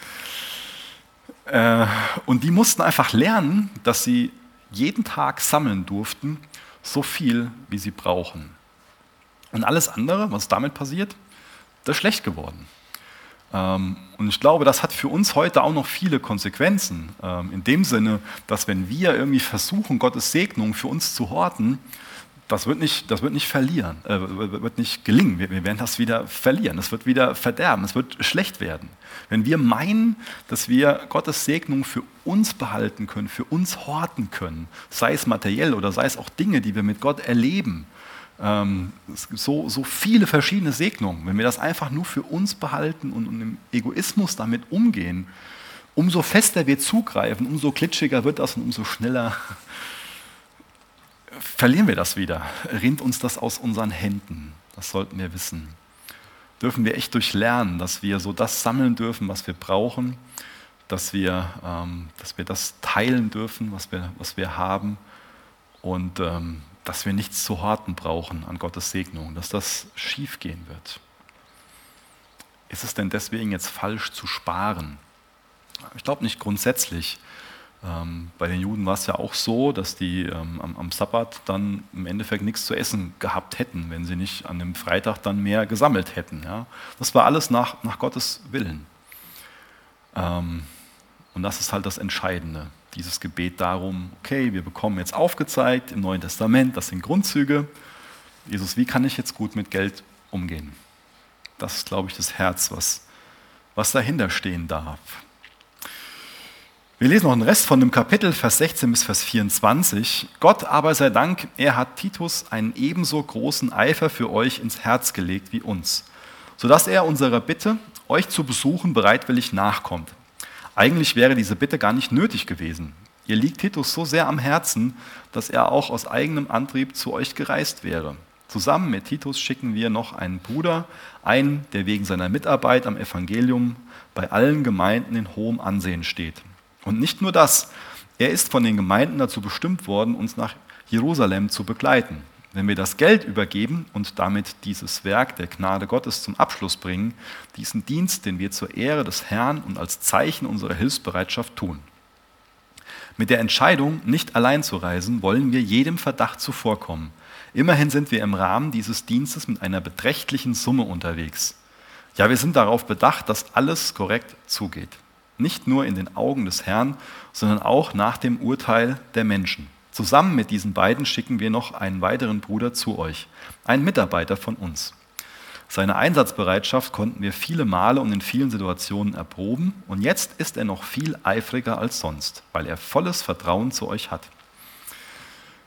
Äh, und die mussten einfach lernen, dass sie jeden Tag sammeln durften, so viel, wie sie brauchen. Und alles andere, was damit passiert, das ist schlecht geworden. Ähm, und ich glaube, das hat für uns heute auch noch viele Konsequenzen. Ähm, in dem Sinne, dass wenn wir irgendwie versuchen, Gottes Segnung für uns zu horten, das wird nicht, das wird nicht verlieren, äh, wird nicht gelingen. Wir, wir werden das wieder verlieren. Es wird wieder verderben. Es wird schlecht werden. Wenn wir meinen, dass wir Gottes Segnung für uns behalten können, für uns horten können, sei es materiell oder sei es auch Dinge, die wir mit Gott erleben, ähm, so, so viele verschiedene Segnungen, wenn wir das einfach nur für uns behalten und, und im Egoismus damit umgehen, umso fester wir zugreifen, umso glitschiger wird das und umso schneller verlieren wir das wieder, rinnt uns das aus unseren Händen. Das sollten wir wissen. Dürfen wir echt durchlernen, dass wir so das sammeln dürfen, was wir brauchen, dass wir, ähm, dass wir das teilen dürfen, was wir, was wir haben und ähm, dass wir nichts zu horten brauchen an Gottes Segnung, dass das schief gehen wird. Ist es denn deswegen jetzt falsch zu sparen? Ich glaube nicht grundsätzlich. Ähm, bei den Juden war es ja auch so, dass die ähm, am, am, Sabbat dann im Endeffekt nichts zu essen gehabt hätten, wenn sie nicht an dem Freitag dann mehr gesammelt hätten. Ja? Das war alles nach, nach Gottes Willen. Ähm, und das ist halt das Entscheidende, dieses Gebet darum, okay, wir bekommen jetzt aufgezeigt im Neuen Testament, das sind Grundzüge. Jesus, wie kann ich jetzt gut mit Geld umgehen? Das ist, glaube ich, das Herz, was, was dahinter stehen darf. Wir lesen noch den Rest von dem Kapitel, Vers 16 bis Vers 24. Gott aber sei Dank, er hat Titus einen ebenso großen Eifer für euch ins Herz gelegt wie uns, sodass er unserer Bitte, euch zu besuchen, bereitwillig nachkommt. Eigentlich wäre diese Bitte gar nicht nötig gewesen. Ihr liegt Titus so sehr am Herzen, dass er auch aus eigenem Antrieb zu euch gereist wäre. Zusammen mit Titus schicken wir noch einen Bruder, einen, der wegen seiner Mitarbeit am Evangelium bei allen Gemeinden in hohem Ansehen steht. Und nicht nur das, er ist von den Gemeinden dazu bestimmt worden, uns nach Jerusalem zu begleiten. Wenn wir das Geld übergeben und damit dieses Werk der Gnade Gottes zum Abschluss bringen, diesen Dienst, den wir zur Ehre des Herrn und als Zeichen unserer Hilfsbereitschaft tun. Mit der Entscheidung, nicht allein zu reisen, wollen wir jedem Verdacht zuvorkommen. Immerhin sind wir im Rahmen dieses Dienstes mit einer beträchtlichen Summe unterwegs. Ja, wir sind darauf bedacht, dass alles korrekt zugeht nicht nur in den Augen des Herrn, sondern auch nach dem Urteil der Menschen. Zusammen mit diesen beiden schicken wir noch einen weiteren Bruder zu euch, einen Mitarbeiter von uns. Seine Einsatzbereitschaft konnten wir viele Male und in vielen Situationen erproben und jetzt ist er noch viel eifriger als sonst, weil er volles Vertrauen zu euch hat.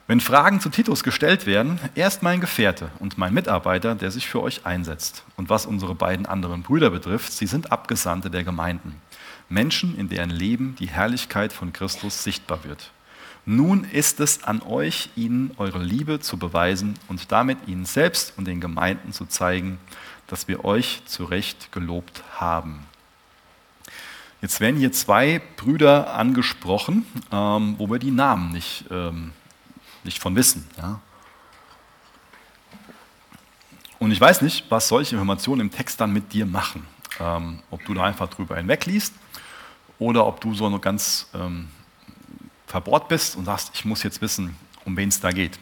Wenn Fragen zu Titus gestellt werden, er ist mein Gefährte und mein Mitarbeiter, der sich für euch einsetzt. Und was unsere beiden anderen Brüder betrifft, sie sind Abgesandte der Gemeinden. Menschen, in deren Leben die Herrlichkeit von Christus sichtbar wird. Nun ist es an euch, ihnen eure Liebe zu beweisen und damit ihnen selbst und den Gemeinden zu zeigen, dass wir euch zu Recht gelobt haben. Jetzt werden hier zwei Brüder angesprochen, ähm, wo wir die Namen nicht, ähm, nicht von wissen. Ja? Und ich weiß nicht, was solche Informationen im Text dann mit dir machen. Ähm, ob du da einfach drüber hinwegliest oder ob du so noch ganz ähm, verbohrt bist und sagst, ich muss jetzt wissen, um wen es da geht.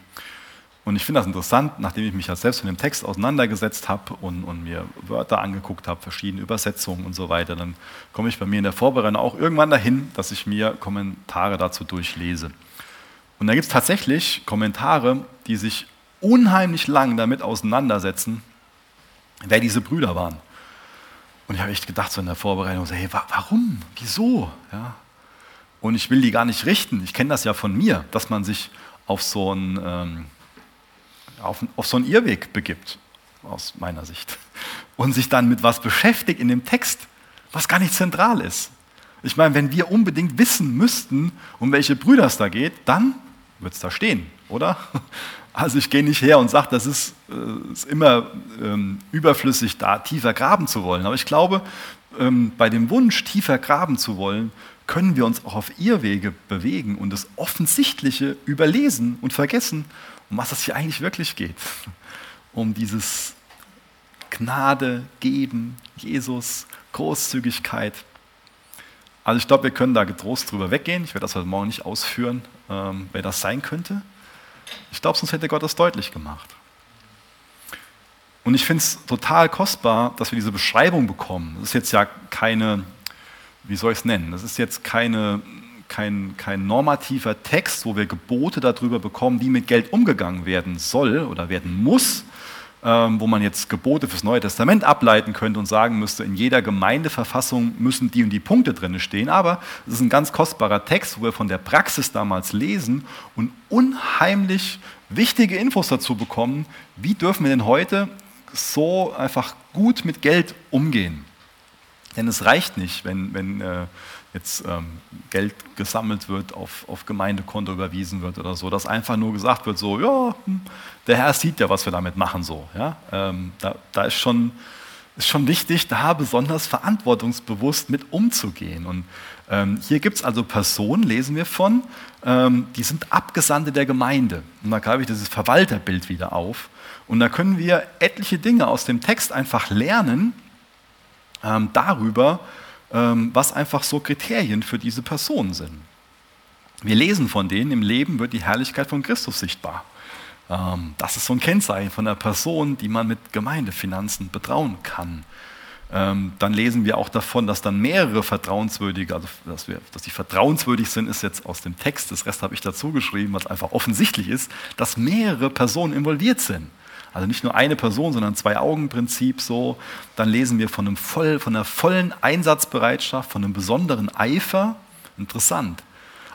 Und ich finde das interessant, nachdem ich mich ja selbst mit dem Text auseinandergesetzt habe und, und, mir Wörter angeguckt habe, verschiedene Übersetzungen und so weiter, dann komme ich bei mir in der Vorbereitung auch irgendwann dahin, dass ich mir Kommentare dazu durchlese. Und da gibt es tatsächlich Kommentare, die sich unheimlich lang damit auseinandersetzen, wer diese Brüder waren. Und ich habe echt gedacht, so in der Vorbereitung, so, hey, warum? Wieso? Ja. Und ich will die gar nicht richten. Ich kenne das ja von mir, dass man sich auf so einen, ähm, auf, auf so einen Irrweg begibt, aus meiner Sicht. Und sich dann mit was beschäftigt in dem Text, was gar nicht zentral ist. Ich meine, wenn wir unbedingt wissen müssten, um welche Brüder es da geht, dann wird es da stehen, oder? Also ich gehe nicht her und sage, das ist, äh, ist immer ähm, überflüssig, da tiefer graben zu wollen. Aber ich glaube, ähm, bei dem Wunsch, tiefer graben zu wollen, können wir uns auch auf Irrwege bewegen und das Offensichtliche überlesen und vergessen, um was es hier eigentlich wirklich geht. Um dieses Gnade, Geben, Jesus, Großzügigkeit. Also ich glaube, wir können da getrost drüber weggehen. Ich werde das heute Morgen nicht ausführen, ähm, wer das sein könnte. Ich glaube, sonst hätte Gott das deutlich gemacht. Und ich finde es total kostbar, dass wir diese Beschreibung bekommen. Das ist jetzt ja keine, wie soll ich es nennen, das ist jetzt keine, kein, kein normativer Text, wo wir Gebote darüber bekommen, wie mit Geld umgegangen werden soll oder werden muss, ähm, wo man jetzt Gebote fürs Neue Testament ableiten könnte und sagen müsste, in jeder Gemeindeverfassung müssen die und die Punkte drin stehen. Aber es ist ein ganz kostbarer Text, wo wir von der Praxis damals lesen und unheimlich wichtige Infos dazu bekommen, wie dürfen wir denn heute so einfach gut mit Geld umgehen. Denn es reicht nicht, wenn, wenn äh, jetzt ähm, Geld gesammelt wird, auf, auf Gemeindekonto überwiesen wird oder so, dass einfach nur gesagt wird, so, ja, hm, der Herr sieht ja, was wir damit machen, so. Ja? Ähm, da, da ist, schon, ist schon wichtig, da besonders verantwortungsbewusst mit umzugehen. Und ähm, hier gibt es also Personen, lesen wir von, ähm, die sind Abgesandte der Gemeinde. Und da greife ich dieses Verwalterbild wieder auf. Und da können wir etliche Dinge aus dem Text einfach lernen ähm, darüber, ähm, was einfach so Kriterien für diese Personen sind. Wir lesen von denen, im Leben wird die Herrlichkeit von Christus sichtbar. Ähm, das ist so ein Kennzeichen von einer Person, die man mit Gemeindefinanzen betrauen kann. Ähm, dann lesen wir auch davon, dass dann mehrere vertrauenswürdige, also dass, wir, dass die vertrauenswürdig sind, ist jetzt aus dem Text, das Rest habe ich dazu geschrieben, was einfach offensichtlich ist, dass mehrere Personen involviert sind. Also nicht nur eine Person, sondern zwei Augen-Prinzip so. Dann lesen wir von, einem voll, von einer vollen Einsatzbereitschaft, von einem besonderen Eifer. Interessant.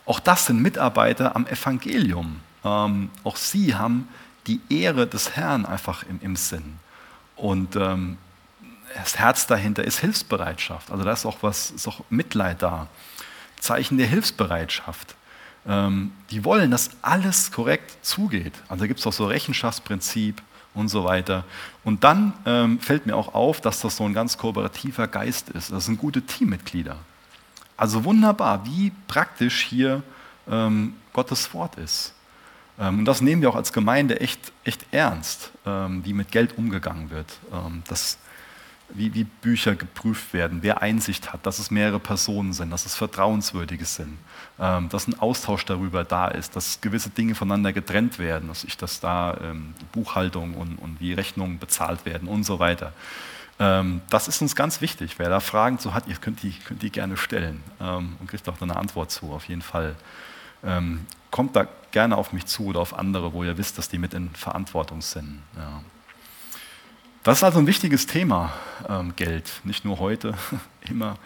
Auch das sind Mitarbeiter am Evangelium. Ähm, auch sie haben die Ehre des Herrn einfach im, im Sinn. Und ähm, das Herz dahinter ist Hilfsbereitschaft. Also da ist auch was, ist auch Mitleid da. Zeichen der Hilfsbereitschaft. Ähm, die wollen, dass alles korrekt zugeht. Also da gibt es auch so Rechenschaftsprinzip und so weiter. Und dann ähm, fällt mir auch auf, dass das so ein ganz kooperativer Geist ist. Das sind gute Teammitglieder. Also wunderbar, wie praktisch hier ähm, Gottes Wort ist. Ähm, und das nehmen wir auch als Gemeinde echt, echt ernst, ähm, wie mit Geld umgegangen wird. Ähm, das wie, wie Bücher geprüft werden, wer Einsicht hat, dass es mehrere Personen sind, dass es Vertrauenswürdige sind, ähm, dass ein Austausch darüber da ist, dass gewisse Dinge voneinander getrennt werden, dass ich das da ähm, Buchhaltung und, und wie Rechnungen bezahlt werden und so weiter. Ähm, das ist uns ganz wichtig. Wer da Fragen zu hat, ihr könnt die, könnt die gerne stellen ähm, und kriegt auch eine Antwort zu, auf jeden Fall. Ähm, kommt da gerne auf mich zu oder auf andere, wo ihr wisst, dass die mit in Verantwortung sind. Ja. Das ist also ein wichtiges Thema, ähm, Geld. Nicht nur heute, immer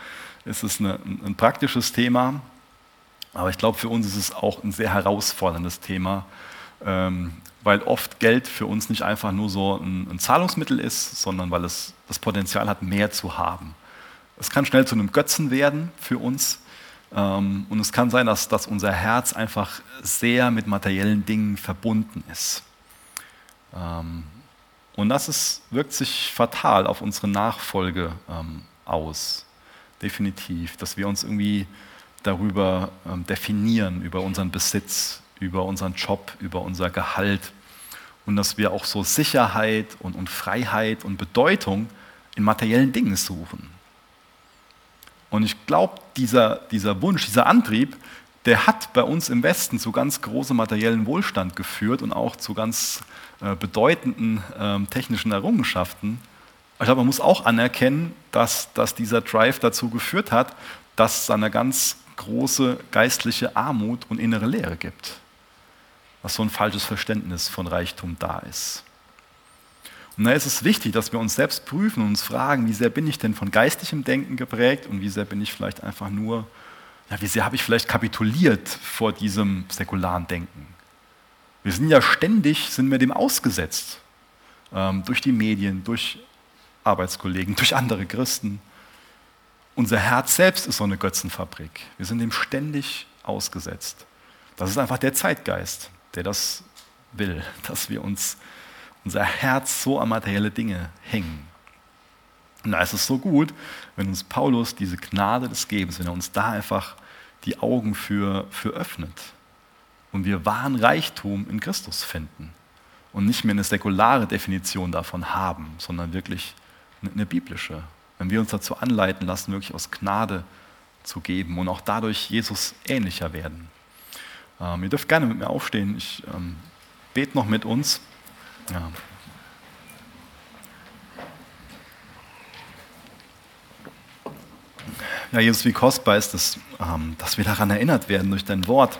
ist es eine, ein praktisches Thema, aber ich glaube, für uns ist es auch ein sehr herausforderndes Thema, ähm, weil oft Geld für uns nicht einfach nur so ein, ein, Zahlungsmittel ist, sondern weil es das Potenzial hat, mehr zu haben. Es kann schnell zu einem Götzen werden für uns. Ähm, und es kann sein, dass, dass unser Herz einfach sehr mit materiellen Dingen verbunden ist. Ähm, und das ist, wirkt sich fatal auf unsere Nachfolge ähm, aus. Definitiv, dass wir uns irgendwie darüber ähm, definieren, über unseren Besitz, über unseren Job, über unser Gehalt. Und dass wir auch so Sicherheit und, und Freiheit und Bedeutung in materiellen Dingen suchen. Und ich glaube, dieser, dieser Wunsch, dieser Antrieb, der hat bei uns im Westen zu ganz großem materiellen Wohlstand geführt und auch zu ganz äh, bedeutenden ähm, technischen Errungenschaften. Ich glaube, man muss auch anerkennen, dass, dass dieser Drive dazu geführt hat, dass es eine ganz große geistliche Armut und innere Leere gibt. Was so ein falsches Verständnis von Reichtum da ist. Und da ist es wichtig, dass wir uns selbst prüfen und uns fragen, wie sehr bin ich denn von geistlichem Denken geprägt und wie sehr bin ich vielleicht einfach nur ja, wie sehr habe ich vielleicht kapituliert vor diesem säkularen Denken? Wir sind ja ständig, sind wir dem ausgesetzt. Ähm, durch die Medien, durch Arbeitskollegen, durch andere Christen. Unser Herz selbst ist so eine Götzenfabrik. Wir sind dem ständig ausgesetzt. Das ist einfach der Zeitgeist, der das will, dass wir uns unser Herz so an materielle Dinge hängen. Und da ist es so gut, wenn uns Paulus diese Gnade des Gebens, wenn er uns da einfach die Augen für, für öffnet und wir wahren Reichtum in Christus finden und nicht mehr eine säkulare Definition davon haben, sondern wirklich eine, biblische. Wenn wir uns dazu anleiten lassen, wirklich aus Gnade zu geben und auch dadurch Jesus ähnlicher werden. Ähm, ihr dürft gerne mit mir aufstehen. Ich ähm, bete noch mit uns. Ja. Ja, Jesus, wie kostbar ist es, ähm, dass wir daran erinnert werden durch dein Wort,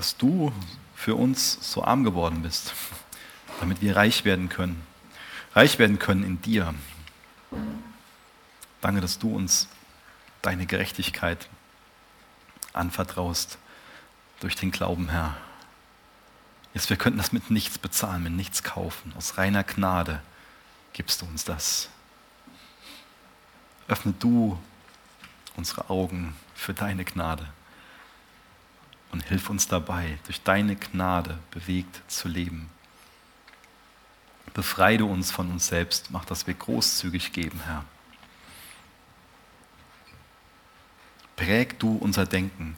dass du für uns so arm geworden bist, damit wir reich werden können. Reich werden können in dir. Danke, dass du uns deine Gerechtigkeit anvertraust durch den Glauben, Herr. Jetzt, wir könnten das mit nichts bezahlen, mit nichts kaufen. Aus reiner Gnade gibst du uns das. Öffne du unsere Augen für deine Gnade und hilf uns dabei, durch deine Gnade bewegt zu leben. Befreide uns von uns selbst, mach, dass wir großzügig geben, Herr. Präg du unser Denken.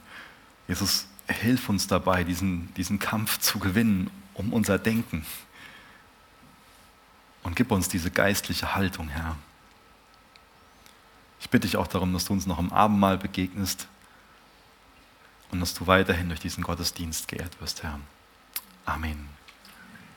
Jesus, hilf uns dabei, diesen, diesen Kampf zu gewinnen um unser Denken. Und gib uns diese geistliche Haltung, Herr. Ich bitte dich auch darum, dass du uns noch im Abendmahl begegnest und dass du weiterhin durch diesen Gottesdienst geehrt wirst, Herr. Amen.